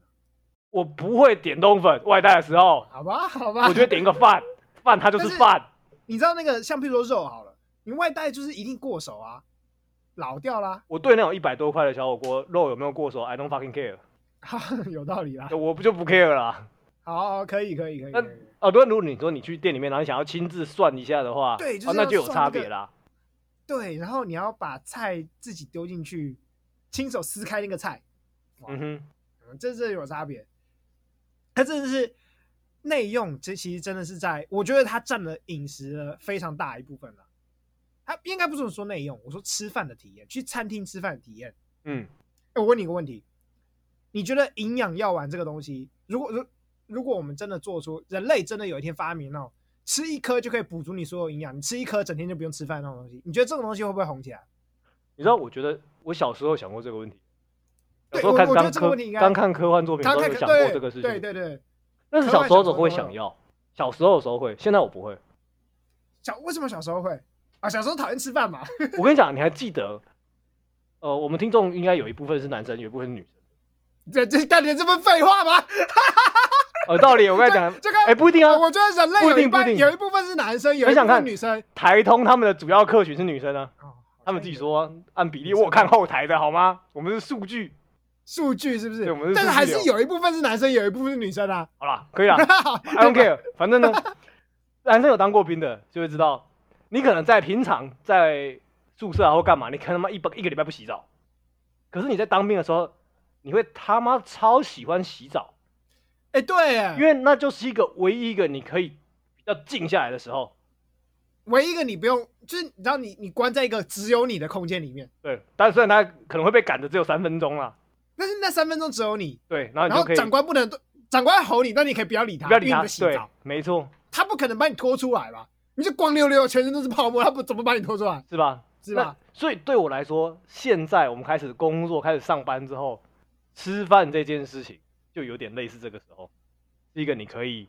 我不会点冬粉，外带的时候。好吧，好吧。我觉得点一个饭，[LAUGHS] 饭它就是饭。你知道那个像譬如说肉好了，你外带就是一定过手啊，老掉啦。我对那种一百多块的小火锅肉有没有过手，I don't fucking care。[LAUGHS] 有道理啦，我不就不 care 啦。好，可以，可以，可以。哦，对，如果你说你去店里面，然后你想要亲自算一下的话，对，那就有差别啦。对，然后你要把菜自己丢进去，亲手撕开那个菜，嗯哼，这是有差别。它真的是内用，这其实真的是在，我觉得它占了饮食的非常大一部分了。它应该不是说内用，我说吃饭的体验，去餐厅吃饭的体验。嗯，我问你一个问题，你觉得营养药丸这个东西，如果如如果我们真的做出人类真的有一天发明那种吃一颗就可以补足你所有营养，你吃一颗整天就不用吃饭那种东西，你觉得这种东西会不会红起来？你知道，我觉得我小时候想过这个问题。对，我觉得这个问题应该刚看科幻作品的时候有想过这个事情。对对对。但是小时候总会想要，小时候的时候会，现在我不会。小为什么小时候会啊？小时候讨厌吃饭嘛。[LAUGHS] 我跟你讲，你还记得？呃，我们听众应该有一部分是男生，有一部分是女生。这这干点这么废话吗？[LAUGHS] 有道理，我跟你讲，这个哎不一定啊。我觉得人类有一半有一部分是男生，有一部分女生。台通他们的主要客群是女生啊，他们自己说按比例，我看后台的好吗？我们是数据，数据是不是？我们是。但是还是有一部分是男生，有一部分是女生啊。好了，可以了，[LAUGHS] I don't care。反正呢，男生有当过兵的就会知道，你可能在平常在宿舍啊或干嘛，你可能他妈一一个礼拜不洗澡，可是你在当兵的时候，你会他妈超喜欢洗澡。哎，对，因为那就是一个唯一一个你可以比较静下来的时候，唯一一个你不用，就是你知道你你关在一个只有你的空间里面。对，但虽然他可能会被赶的只有三分钟啦，但是那三分钟只有你。对，然后然后长官不能，长官吼你，但你可以不要理他，不要理他。对，没错，他不可能把你拖出来吧？你就光溜溜，全身都是泡沫，他不怎么把你拖出来？是吧？是吧？所以对我来说，现在我们开始工作、开始上班之后，吃饭这件事情就有点类似这个时候。是一个你可以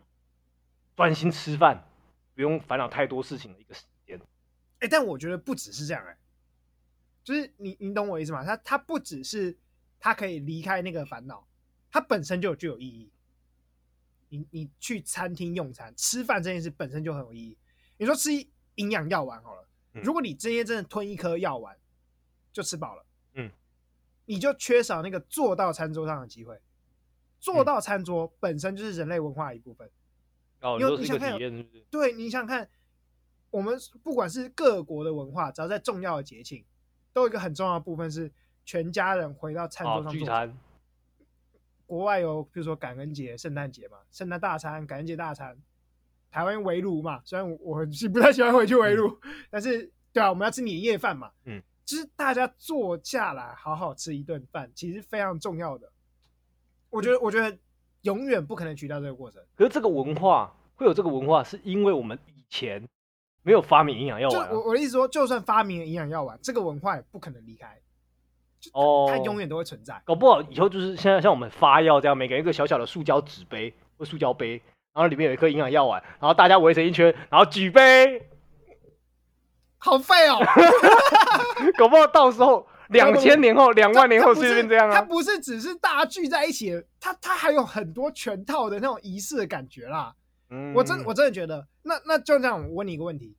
专心吃饭，不用烦恼太多事情的一个时间。哎、欸，但我觉得不只是这样、欸，哎，就是你你懂我意思吗？他他不只是他可以离开那个烦恼，它本身就有具有意义。你你去餐厅用餐吃饭这件事本身就很有意义。你说吃营养药丸好了，嗯、如果你今天真的吞一颗药丸就吃饱了，嗯，你就缺少那个坐到餐桌上的机会。坐到餐桌本身就是人类文化的一部分。哦，你想看，对，你想想看，我们不管是各国的文化，只要在重要的节庆，都有一个很重要的部分是全家人回到餐桌上聚餐。国外有，比如说感恩节、圣诞节嘛，圣诞大餐、感恩节大餐。台湾围炉嘛，虽然我我不太喜欢回去围炉，但是对啊，我们要吃年夜饭嘛。嗯，就是大家坐下来好好吃一顿饭，其实非常重要的。我觉得，我觉得永远不可能取代这个过程。可是这个文化会有这个文化，是因为我们以前没有发明营养药丸。我我的意思说，就算发明了营养药丸，这个文化也不可能离开。哦，它永远都会存在。搞不好以后就是现在像我们发药这样，每个人一个小小的塑胶纸杯或塑胶杯，然后里面有一颗营养药丸，然后大家围成一圈，然后举杯，好废哦！[LAUGHS] 搞不好到时候两千年后、两万年后是不是这样啊？它不是只是大家聚在一起，它它还有很多全套的那种仪式的感觉啦。嗯，我真我真的觉得，那那就这样，我问你一个问题：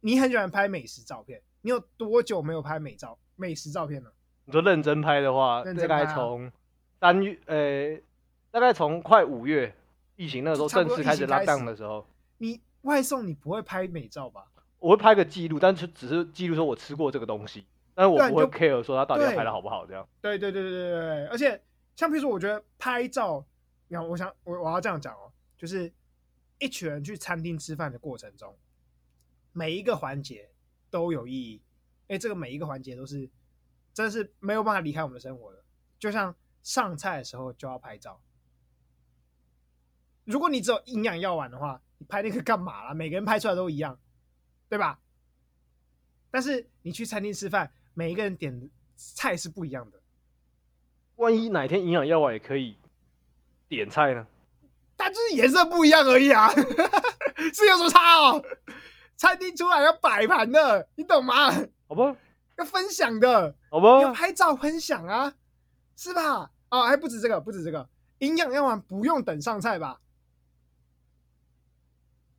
你很喜欢拍美食照片，你有多久没有拍美照美食照片了？你说认真拍的话，大概从三月，呃、欸，大概从快五月疫情那个时候正式开始拉档的时候，你外送你不会拍美照吧？我会拍个记录，但是只是记录说我吃过这个东西，但是我不会 care 说他到底要拍的好不好这样。对对对对对对，而且像比如说，我觉得拍照，你看，我想我我要这样讲哦。就是一群人去餐厅吃饭的过程中，每一个环节都有意义。哎，这个每一个环节都是真的是没有办法离开我们的生活的。就像上菜的时候就要拍照。如果你只有营养药丸的话，你拍那个干嘛啦？每个人拍出来都一样，对吧？但是你去餐厅吃饭，每一个人点菜是不一样的。万一哪天营养药丸也可以点菜呢？它就是颜色不一样而已啊，[LAUGHS] 是有什么差哦？餐厅出来要摆盘的，你懂吗？好吧，要分享的，好吧，要拍照分享啊，是吧？哦，还不止这个，不止这个，营养药丸不用等上菜吧？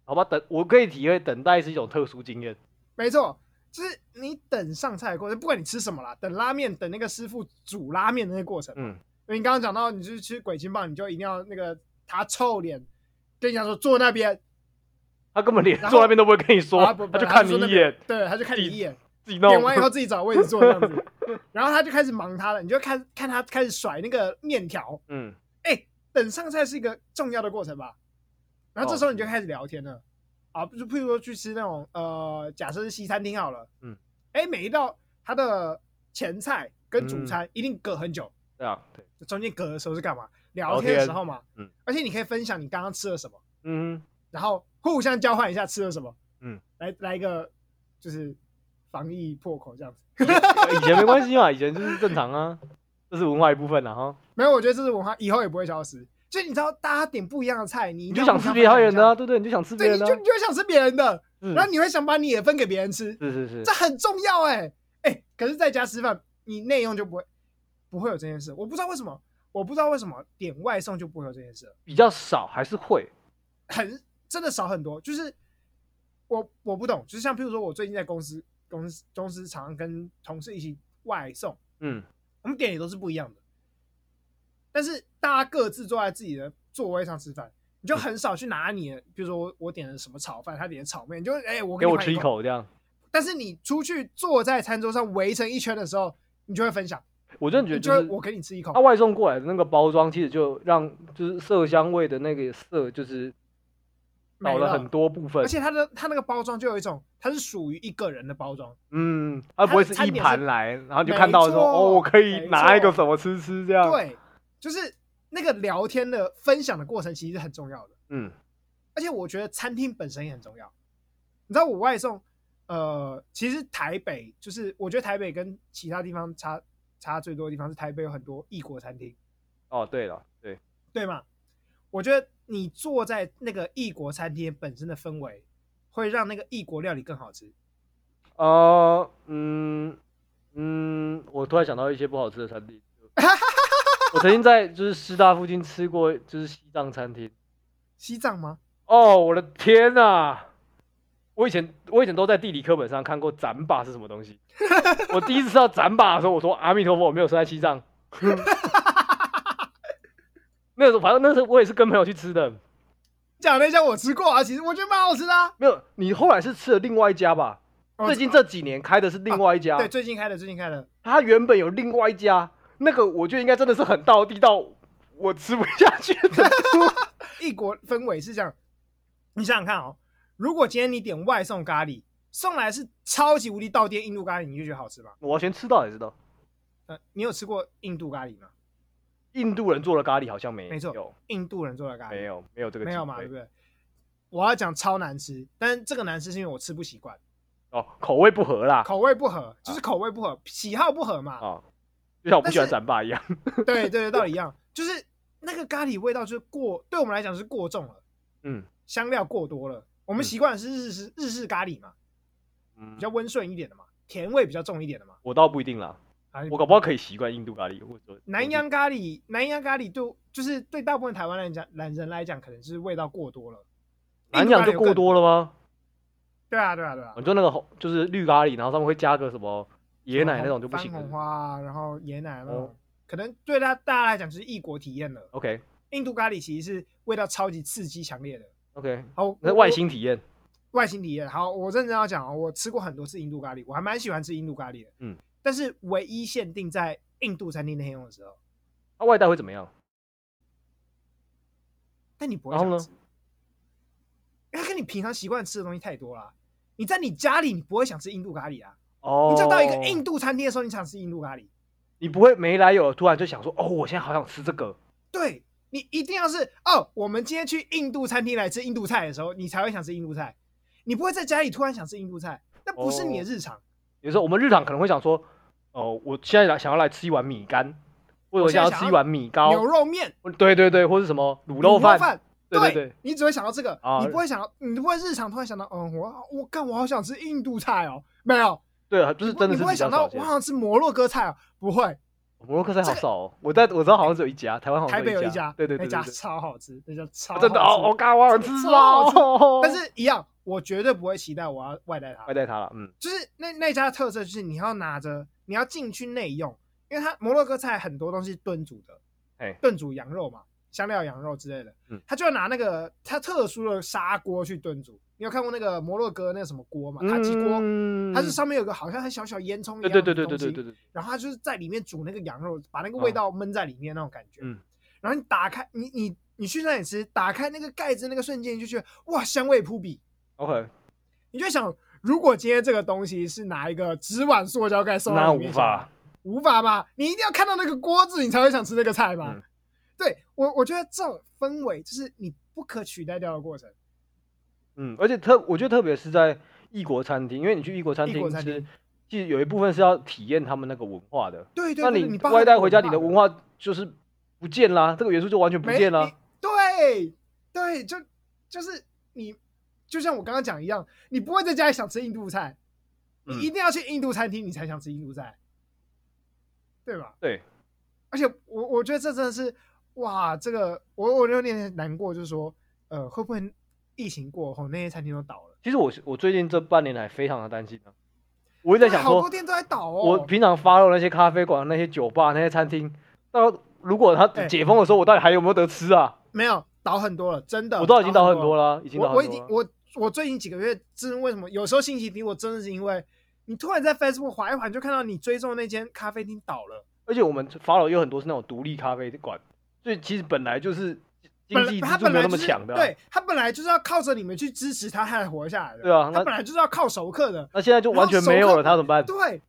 好吧，等我可以体会，等待是一种特殊经验。没错，就是你等上菜的过程，不管你吃什么啦，等拉面，等那个师傅煮拉面的那个过程。嗯，因为你刚刚讲到，你去吃鬼金棒，你就一定要那个。他臭脸跟你讲说坐那边，他根本连坐那边都不会跟你说，他就看你一眼，对，他就看你一眼，自己弄，点完以后自己找位置坐这样子，[LAUGHS] 然后他就开始忙他了，你就看看他开始甩那个面条，嗯，哎，等上菜是一个重要的过程吧，然后这时候你就开始聊天了，啊，就譬如说去吃那种呃，假设是西餐厅好了，嗯，哎，每一道它的前菜跟主餐一定隔很久，对啊，对，中间隔的时候是干嘛？聊天的时候嘛，嗯，而且你可以分享你刚刚吃了什么，嗯，然后互相交换一下吃了什么，嗯，来来一个就是防疫破口这样子，以前没关系嘛，以前就是正常啊，这是文化一部分啊。哈。没有，我觉得这是文化，以后也不会消失。就你知道，大家点不一样的菜，你就想吃别人的啊，对对，你就想吃别人的，你就你就想吃别人的，然后你会想把你也分给别人吃，是是是，这很重要哎哎，可是在家吃饭，你内用就不会不会有这件事，我不知道为什么。我不知道为什么点外送就不会有这件事，比较少还是会？很真的少很多。就是我我不懂，就是像譬如说我最近在公司公司公司常常跟同事一起外送，嗯，我们点也都是不一样的，但是大家各自坐在自己的座位上吃饭，你就很少去拿你的，嗯、比如说我我点了什么炒饭，他点的炒面，你就哎、欸、我给，给我吃一口这样。但是你出去坐在餐桌上围成一圈的时候，你就会分享。我真的觉得，就是我给你吃一口。他外送过来的那个包装，其实就让就是色香味的那个色，就是少了很多部分。而且它的它那个包装就有一种，它是属于一个人的包装。嗯，它不会是一盘来，然后就看到说哦，我可以拿一个什么吃吃这样。对，就是那个聊天的分享的过程，其实是很重要的。嗯，而且我觉得餐厅本身也很重要。你知道我外送，呃，其实台北就是我觉得台北跟其他地方差。差最多的地方是台北有很多异国餐厅。哦，对了，对对嘛，我觉得你坐在那个异国餐厅本身的氛围，会让那个异国料理更好吃。哦，嗯嗯，我突然想到一些不好吃的餐厅。我曾经在就是师大附近吃过，就是西藏餐厅。西藏吗？哦，我的天呐！我以前我以前都在地理课本上看过斩把是什么东西。[LAUGHS] 我第一次知道斩把的时候，我说阿弥陀佛，我没有生在西藏。[LAUGHS] 那个时候反正那时候我也是跟朋友去吃的。讲那家我吃过啊，其实我觉得蛮好吃的啊。没有，你后来是吃了另外一家吧？最近这几年开的是另外一家。对，最近开的，最近开的。它原本有另外一家，那个我觉得应该真的是很到地到，我吃不下去的。[LAUGHS] 异国氛围是这样，你想想看哦。如果今天你点外送咖喱，送来是超级无敌道地印度咖喱，你就觉得好吃吗？我先吃到才知道。呃，你有吃过印度咖喱吗？印度人做的咖喱好像没有。没错，印度人做的咖喱没有，没有这个没有嘛，对不对？我要讲超难吃，但是这个难吃是因为我吃不习惯。哦，口味不合啦，口味不合就是口味不合，喜好不合嘛。啊，就像我不喜欢斩霸一样。对 [LAUGHS] 对对，道理一样，就是那个咖喱味道就是过，对我们来讲是过重了。嗯，香料过多了。我们习惯的是日式日式咖喱嘛，嗯，比较温顺一点的嘛，甜味比较重一点的嘛。我倒不一定啦，我搞不好可以习惯印度咖喱，或者说南洋咖喱，南洋咖喱对，就是对大部分台湾人讲，男人来讲，可能是味道过多了。南洋就过多了吗？对啊，对啊，对啊。你说那个红就是绿咖喱，然后上面会加个什么椰奶那种就不行。番红花，然后椰奶那种，可能对他大家来讲就是异国体验了。OK，印度咖喱其实是味道超级刺激强烈的。OK，好，那外星体验，外星体验。好，我认真要讲哦，我吃过很多次印度咖喱，我还蛮喜欢吃印度咖喱的。嗯，但是唯一限定在印度餐厅内用的时候，那外带会怎么样？但你不会想吃，因为跟你平常习惯吃的东西太多了。你在你家里，你不会想吃印度咖喱啊。哦，你就到一个印度餐厅的时候，你想吃印度咖喱，你不会没来由突然就想说，哦，我现在好想吃这个。对。你一定要是哦，我们今天去印度餐厅来吃印度菜的时候，你才会想吃印度菜。你不会在家里突然想吃印度菜，那不是你的日常。哦、有时候我们日常可能会想说，哦，我现在来想要来吃一碗米干，或者我想要吃一碗米糕、牛肉面，对对对，或是什么卤肉饭，对对对，你只会想到这个，啊、你不会想到，你不会日常突然想到，嗯，我我干，我好想吃印度菜哦，没有，对啊，就是真的是你不会想到，我好像吃摩洛哥菜啊，不会。摩洛哥菜好少哦，我在我知道好像只有一家，台湾好像台北有一家，对对对，那家超好吃，那家超真的哦，我刚我想吃哦，但是一样，我绝对不会期待我要外带它，外带它了，嗯，就是那那家的特色就是你要拿着，你要进去内用，因为它摩洛哥菜很多东西炖煮的，哎，炖煮羊肉嘛，香料羊肉之类的，嗯，他就要拿那个他特殊的砂锅去炖煮。你有看过那个摩洛哥那个什么锅吗？塔吉锅，它是上面有个好像很小小烟囱一样的东西，对对对对对对对。然后它就是在里面煮那个羊肉，把那个味道闷在里面那种感觉。嗯。然后你打开，你你你去那里吃，打开那个盖子那个瞬间，你就觉得哇，香味扑鼻。OK。你就想，如果今天这个东西是拿一个纸碗塑胶盖送到里面，那无法，无法吧？你一定要看到那个锅子，你才会想吃那个菜嘛。对我，我觉得这种氛围就是你不可取代掉的过程。嗯，而且特，我觉得特别是在异国餐厅，因为你去异国餐厅吃，其实有一部分是要体验他们那个文化的。对对，对，那你外带回家，你的文化就是不见啦，这个元素就完全不见啦。对对，就就是你，就像我刚刚讲一样，你不会在家里想吃印度菜，嗯、你一定要去印度餐厅，你才想吃印度菜，对吧？对。而且我我觉得这真的是，哇，这个我我有点难过，就是说，呃，会不会？疫情过后，那些餐厅都倒了。其实我我最近这半年来非常的担心啊，我一直在想说，好多店都在倒哦。我平常 follow 那些咖啡馆、那些酒吧、那些餐厅，到如果他解封的时候，我到底还有没有得吃啊？没有，倒很多了，真的。我都已经倒很多了，已经倒很多了。我已经我我最近几个月，真的为什么有时候信息低？我真的是因为你突然在 Facebook 滑一滑，就看到你追踪的那间咖啡厅倒了。而且我们 follow 有很多是那种独立咖啡馆，所以其实本来就是。经济支柱没有那么强的，对，他本来就是要靠着你们去支持他才活下来的。对啊，他本来就是要靠熟客的。那现在就完全没有了，他怎么办？对，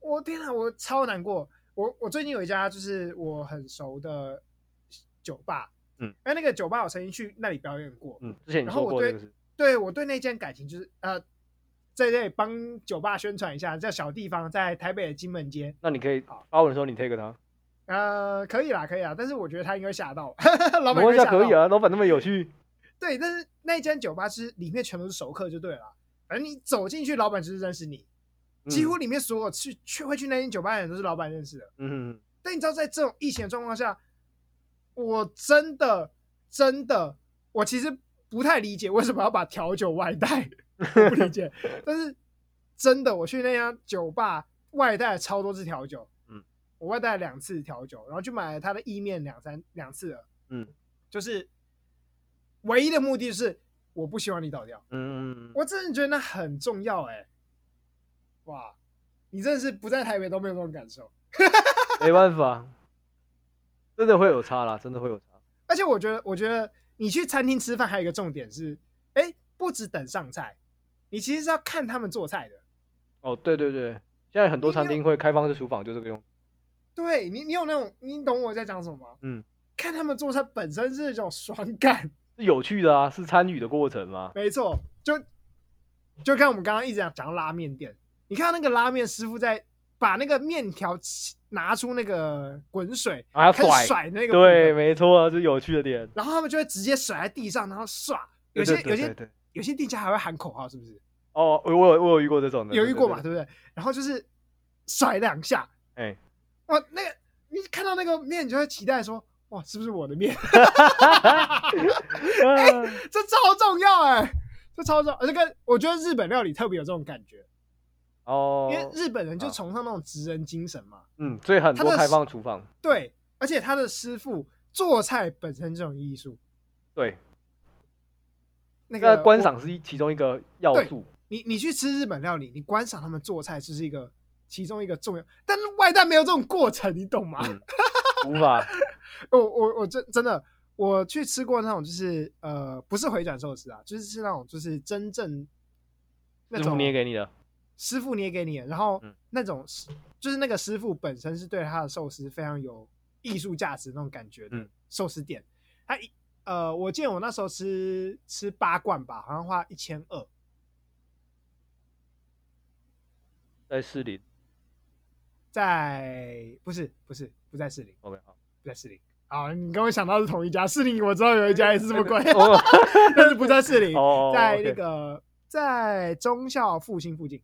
我天啊，我超难过。我我最近有一家就是我很熟的酒吧，嗯，哎，那个酒吧我曾经去那里表演过，嗯，之前你说过这个是。对，我对那间感情就是呃，在这里帮酒吧宣传一下，叫小地方，在台北的金门街。那你可以发文的时候你 take 他。呃，可以啦，可以啦，但是我觉得他应该吓到。老板吓可以啊，老板那么有趣。[LAUGHS] 对，但是那间酒吧是里面全都是熟客就对了，反正你走进去，老板就是认识你，嗯、几乎里面所有去去会去那间酒吧的人都是老板认识的。嗯哼。但你知道，在这种疫情的状况下，我真的真的，我其实不太理解为什么要把调酒外带，我不理解。[LAUGHS] 但是真的，我去那家酒吧外带超多支调酒。我外带两次调酒，然后去买了他的意面两三两次了。嗯，就是唯一的目的是我不希望你倒掉。嗯，我真的觉得那很重要哎、欸。哇，你真的是不在台北都没有这种感受。[LAUGHS] 没办法，真的会有差啦，真的会有差。而且我觉得，我觉得你去餐厅吃饭还有一个重点是，哎、欸，不止等上菜，你其实是要看他们做菜的。哦，对对对，现在很多餐厅会开放式厨房，就这个用。对你，你有那种，你懂我在讲什么吗？嗯，看他们做菜本身是一种爽感，是有趣的啊，是参与的过程吗？没错，就就看我们刚刚一直讲讲到拉面店，你看那个拉面师傅在把那个面条拿出那个滚水，还要甩甩那个，对，没错，这是有趣的点。然后他们就会直接甩在地上，然后刷。有些有些有些店家还会喊口号，是不是？哦，我有我有遇过这种的，有遇过嘛？对不对？然后就是甩两下，哎，哇，那个你看到那个面，你就会期待说，哇，是不是我的面？[LAUGHS] 哎，这超重要哎。这超重，这个我觉得日本料理特别有这种感觉哦，因为日本人就崇尚那种职人精神嘛。嗯，所以很多开放厨房。对，而且他的师傅做菜本身这种艺术。对，那个观赏是其中一个要素。你你去吃日本料理，你观赏他们做菜就是一个其中一个重要，但是外带没有这种过程，你懂吗？嗯、无法。[LAUGHS] 我我我真真的。我去吃过那种，就是呃，不是回转寿司啊，就是是那种，就是真正那种捏给你的，师傅捏给你的，然后那种就是那个师傅本身是对他的寿司非常有艺术价值那种感觉的寿司店。他一呃，我记得我那时候吃吃八罐吧，好像花一千二，在士林，在不是不是不在士林，OK 好，不在士林。啊，你跟我想到是同一家士林，我知道有一家也是这么贵，[LAUGHS] 但是不在士林，在那个在中校复兴附近，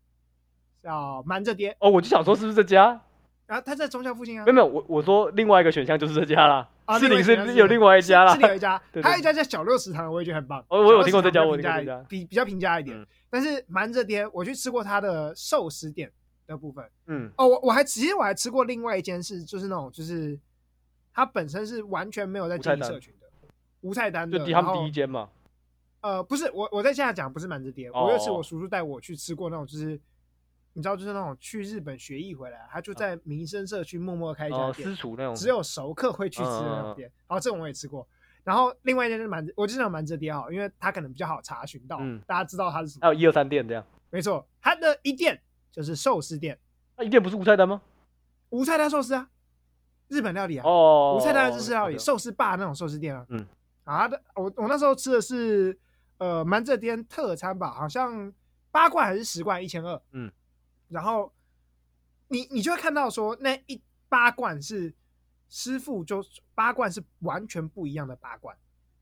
叫瞒着爹。哦，我就想说是不是这家？啊，他在中校附近啊。没有没有，我我说另外一个选项就是这家啦。士林是有另外一家啦，士林有一家，[LAUGHS] 还有一家叫小六食堂，我也觉得很棒。哦，我有听过这家，我听过这家，比比较平价一点。但是瞒着爹，我去吃过他的寿司店的部分。嗯，哦，我我还其实我还吃过另外一间是就是那种就是。它本身是完全没有在经营社群的，无菜单的。就他们第一间嘛？呃，不是，我我在现在讲不是满子爹，我有次我叔叔带我去吃过那种，就是你知道，就是那种去日本学艺回来，他就在民生社区默默开一家店，私厨那种，只有熟客会去吃的那种店。然后这种我也吃过。然后另外一间是馒折，我就讲馒折爹好，因为他可能比较好查询到，大家知道他是什么。还有一二三店这样。没错，他的一店就是寿司店。那一店不是无菜单吗？无菜单寿司啊。日本料理啊，哦，无菜单日式料理，寿司霸那种寿司店啊，嗯，啊的，我我那时候吃的是呃馒折店特餐吧，好像八罐还是十罐一千二，嗯，然后你你就会看到说那一八罐是师傅就八罐是完全不一样的八罐，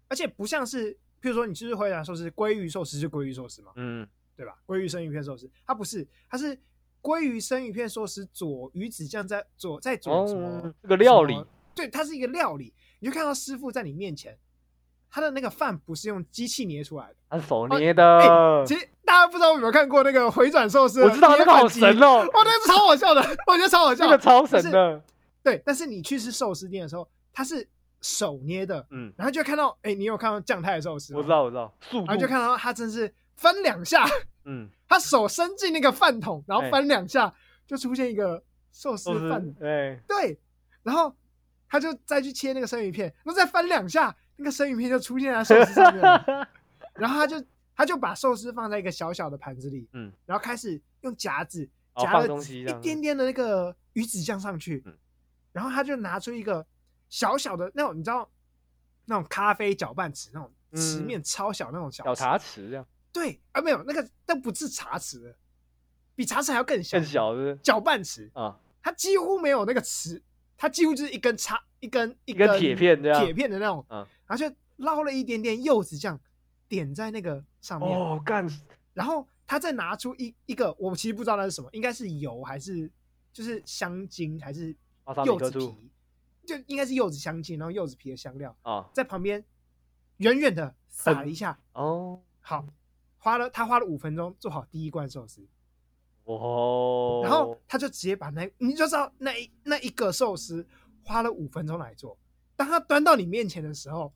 而且不像是譬如说你吃回答寿司鲑鱼寿司就鲑鱼寿司嘛，嗯，对吧？鲑鱼生鱼片寿司，它不是，它是。鲑鱼生鱼片寿司佐鱼子酱在佐在佐什么？这个料理，对，它是一个料理。你就看到师傅在你面前，他的那个饭不是用机器捏出来的，他是手捏的。其实大家不知道有没有看过那个回转寿司？我知道那个好神哦，[LAUGHS] 哇，那个超好笑的，我觉得超好笑，那个超神的。对，但是你去吃寿司店的时候，他是手捏的，嗯，然后就看到，哎，你有看到酱太寿司？我知道，我知道，然后就看到他真是分两下。嗯，他手伸进那个饭桶，然后翻两下，就出现一个寿司饭。对对，然后他就再去切那个生鱼片，然后再翻两下，那个生鱼片就出现在寿司上面了。[LAUGHS] 然后他就他就把寿司放在一个小小的盘子里，嗯，然后开始用夹子夹了一点点的那个鱼子酱上去，然后他就拿出一个小小的那种，你知道那种咖啡搅拌匙那种池面超小那种小茶匙这样。对啊，没有那个，那不是茶匙，比茶匙还要更小，更小的搅拌匙啊，它几乎没有那个匙，它几乎就是一根叉，一根一根铁片这样，铁片的那种，嗯，然后就捞了一点点柚子酱，点在那个上面，哦干，然后他再拿出一一个，我其实不知道那是什么，应该是油还是就是香精还是柚子皮，就应该是柚子香精，然后柚子皮的香料啊，在旁边远远的撒了一下，哦，好。花了他花了五分钟做好第一罐寿司，哦，然后他就直接把那你就知道那一那一个寿司花了五分钟来做，当他端到你面前的时候，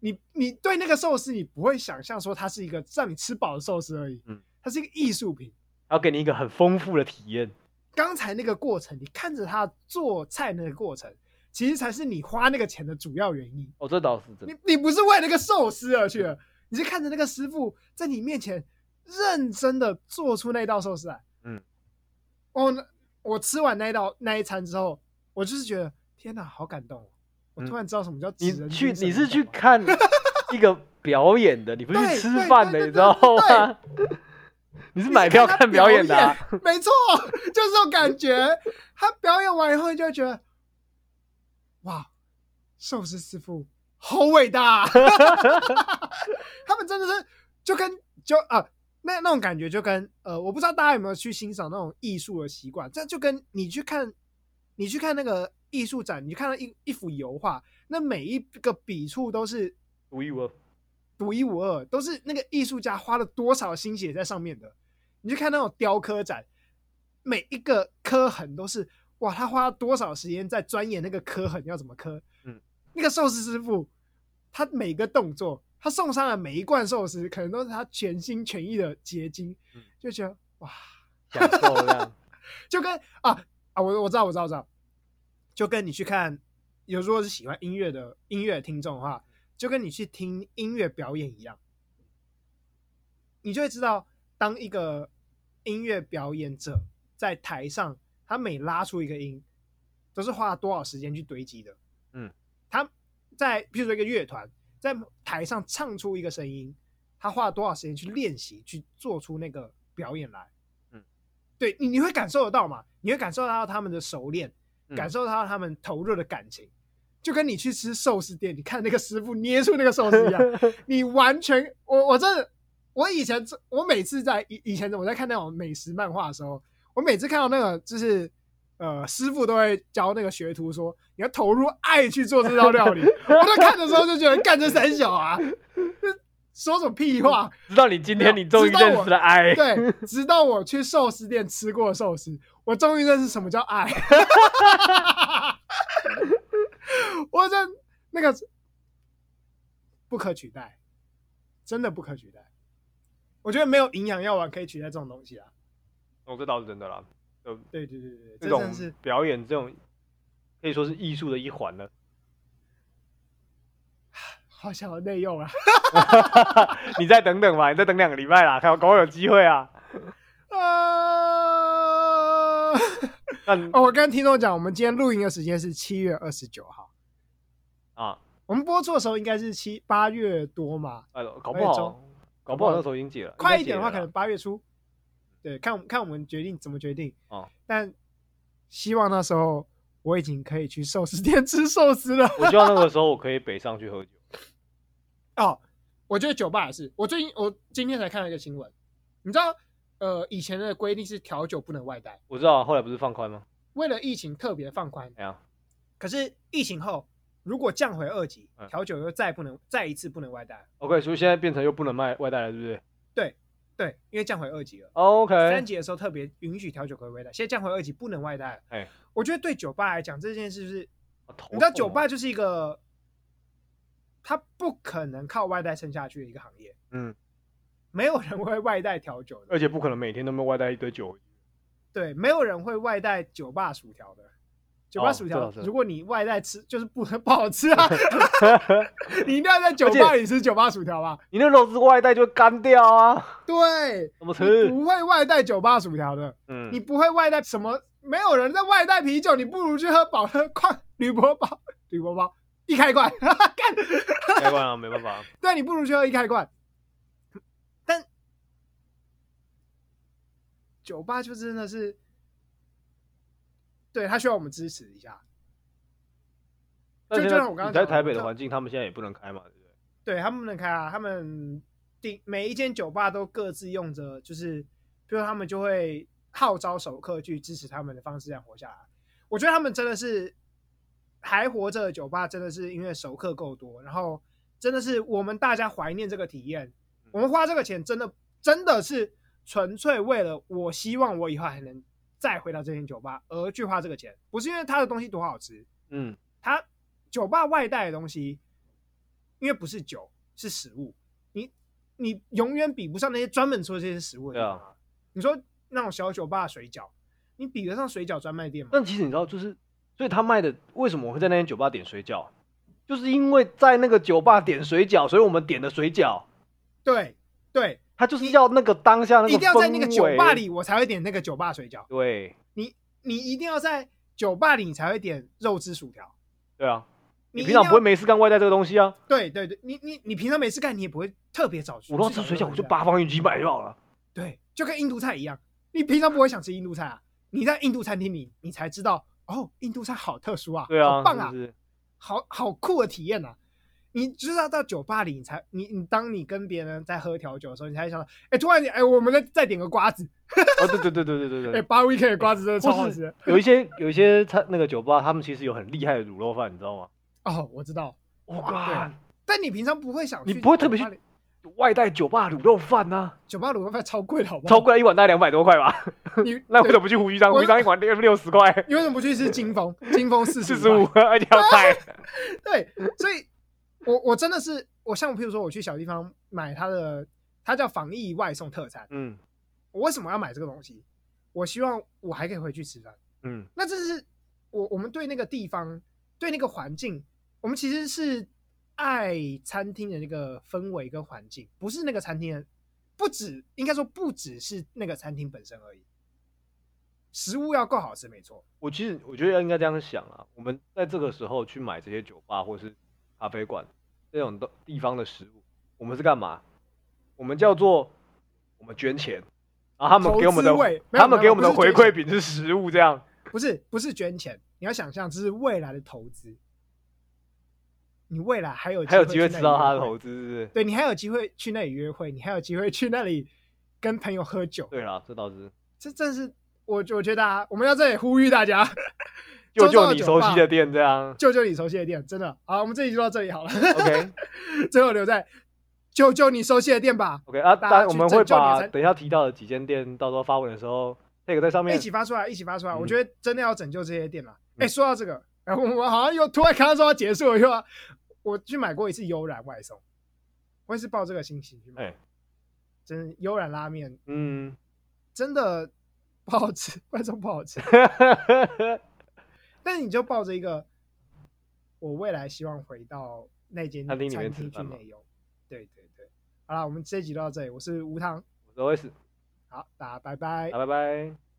你你对那个寿司你不会想象说它是一个让你吃饱的寿司而已，嗯，它是一个艺术品，要给你一个很丰富的体验。刚才那个过程，你看着他做菜那个过程，其实才是你花那个钱的主要原因。哦，这倒是真的，你你不是为那个寿司而去的。[LAUGHS] 你是看着那个师傅在你面前认真的做出那道寿司来，嗯，哦，我吃完那道那一餐之后，我就是觉得天哪，好感动！我突然知道什么叫。你去，你是去看 [LAUGHS] 一个表演的，你不是去吃饭的，你知道吗？你是买票看表演的，啊，没错，就是这种感觉。他表演完以后，你就会觉得，哇，寿司师傅好伟大！[LAUGHS] 他们真的是就跟就啊，那那种感觉就跟呃，我不知道大家有没有去欣赏那种艺术的习惯，这就跟你去看，你去看那个艺术展，你看到一一幅油画，那每一个笔触都是独一无二，独一无二，都是那个艺术家花了多少心血在上面的。你去看那种雕刻展，每一个刻痕都是哇，他花了多少时间在钻研那个刻痕要怎么刻？嗯，那个寿司师傅，他每个动作，他送上的每一罐寿司，可能都是他全心全意的结晶，嗯、就觉得哇，享受了，[LAUGHS] 就跟啊啊，我我知道我知道我知道，就跟你去看，有如果是喜欢音乐的音乐听众的话，就跟你去听音乐表演一样，你就会知道。当一个音乐表演者在台上，他每拉出一个音，都是花了多少时间去堆积的。在比如说一个乐团在台上唱出一个声音，他花了多少时间去练习，去做出那个表演来。嗯，对你你会感受得到嘛？你会感受到他们的熟练，感受到他们投入的感情，就跟你去吃寿司店，你看那个师傅捏出那个寿司一样，[LAUGHS] 你完全我我真的。我以前，我每次在以以前我在看那种美食漫画的时候，我每次看到那个就是呃师傅都会教那个学徒说，你要投入爱去做这道料理。我在看的时候就觉得干这三小啊，说什么屁话？[LAUGHS] 直到你今天你终于认识了爱，对，直到我去寿司店吃过寿司，我终于认识什么叫爱。[LAUGHS] 我这那个不可取代，真的不可取代。我觉得没有营养药丸可以取代这种东西啊！哦，这倒是真的啦。对对对对，这种表演这种可以说是艺术的一环了。[SIGHS] 好想要内用啊！[LAUGHS] 你再等等吧，你再等两个礼拜啦，看搞不好有机会啊！[LAUGHS] 啊！哦，我跟听众讲，我们今天录音的时间是七月二十九号啊。我们播出的时候应该是七八月多嘛？哎，搞不好。搞不好那时候已经解了，快一点的话可能八月初。对，看看我们决定怎么决定。哦，但希望那时候我已经可以去寿司店吃寿司了。我希望那个时候我可以北上去喝酒。哦，我觉得酒吧也是。我最近我今天才看了一个新闻，你知道，呃，以前的规定是调酒不能外带。我知道，后来不是放宽吗？为了疫情特别放宽。哎呀，可是疫情后。如果降回二级，调酒又再不能再一次不能外带。OK，所以现在变成又不能卖外带了，对不对？对对，因为降回二级了。OK，三级的时候特别允许调酒可以外带，现在降回二级不能外带。哎，我觉得对酒吧来讲这件事是，你知道酒吧就是一个，它不可能靠外带撑下去的一个行业。嗯，没有人会外带调酒的，而且不可能每天都没有外带一堆酒。对，没有人会外带酒吧薯条的。酒吧薯条，如果你外带吃，就是不 [LAUGHS] 不好吃啊！[LAUGHS] 你一定要在酒吧里吃酒吧薯条吧？你那肉丝外带就干掉啊！对，怎么吃？不会外带酒吧薯条的。嗯，你不会外带什么？没有人在外带啤酒，你不如去喝宝特矿铝箔包，铝箔包一开罐，[LAUGHS] 干开罐啊，没办法。对，你不如去喝一开罐。但酒吧就真的是。对，他需要我们支持一下。就就像我刚刚在台北的环境，他们现在也不能开嘛，对不对？对，他们不能开啊，他们定每一间酒吧都各自用着，就是比如他们就会号召熟客去支持他们的方式，这样活下来。我觉得他们真的是还活着的酒吧，真的是因为熟客够多，然后真的是我们大家怀念这个体验。我们花这个钱，真的真的是纯粹为了我希望我以后还能。再回到这间酒吧而去花这个钱，不是因为他的东西多好吃，嗯，他酒吧外带的东西，因为不是酒是食物，你你永远比不上那些专门做这些食物的。对啊，你说那种小酒吧水饺，你比得上水饺专卖店吗？但其实你知道，就是所以他卖的为什么我会在那间酒吧点水饺，就是因为在那个酒吧点水饺，所以我们点的水饺。对对。他就是要那个当下那个，一定要在那个酒吧里，我才会点那个酒吧水饺。对，你你一定要在酒吧里，你才会点肉汁薯条。对啊，你平常不会没事干外带这个东西啊？对对对，你你你平常没事干，你也不会特别找去。我要吃水饺，我就八方云集买就好了。对，就跟印度菜一样，你平常不会想吃印度菜啊，你在印度餐厅里，你才知道哦，印度菜好特殊啊，对啊，好棒啊，是是好好酷的体验啊。你知道到酒吧里，你才你你当你跟别人在喝调酒的时候，你才想到，哎、欸，突然间，哎、欸，我们再再点个瓜子。[LAUGHS] 哦，对对对对对对对。哎、欸，八 week 的瓜子真的超好吃。有一些有一些他那个酒吧，他们其实有很厉害的卤肉饭，你知道吗？哦，我知道。哇，对。但你平常不会想，你不会特别去外带酒吧卤肉饭呐、啊？酒吧卤肉饭超贵的，好不好？超贵，一碗大概两百多块吧。你 [LAUGHS] 那为什么不去胡须张？胡须张一碗六六十块。你为什么不去吃金峰？金峰四四十五，而且要菜。[LAUGHS] 对，所以。我我真的是，我像譬如说，我去小地方买它的，它叫防疫外送特餐。嗯，我为什么要买这个东西？我希望我还可以回去吃饭。嗯，那这是我我们对那个地方，对那个环境，我们其实是爱餐厅的那个氛围跟环境，不是那个餐厅，不止应该说不只是那个餐厅本身而已。食物要够好吃，没错。我其实我觉得应该这样想啊，我们在这个时候去买这些酒吧或是。咖啡馆这种的地方的食物，我们是干嘛？我们叫做我们捐钱，然后他们给我们的，他们给我们的回馈品是食物，这样不是不是捐钱，你要想象这是未来的投资，你未来还有还有机会吃到他的投资，是不是？对，你还有机会去那里约会，你还有机会去那里跟朋友喝酒。对了，这倒是，这这是我我觉得啊，我们要这里呼吁大家。救救你熟悉的店，这样救救你熟悉的店，真的好，我们这集就到这里好了。OK，最后留在救救你熟悉的店吧。OK 啊，当然我们会把等一下提到的几间店，到时候发文的时候那个在上面一起发出来，一起发出来。我觉得真的要拯救这些店了。哎，说到这个，然后，我们好像又突然看到说要结束了，又要我去买过一次悠然外送，我也是抱这个心情去买。真悠然拉面，嗯，真的不好吃，[LAUGHS] 外送不好吃。[LAUGHS] 但是你就抱着一个，我未来希望回到那间餐厅里面去内用，对对对，好了，我们这一集就到这里，我是吴糖，我是 OS，好，大家拜拜，拜拜。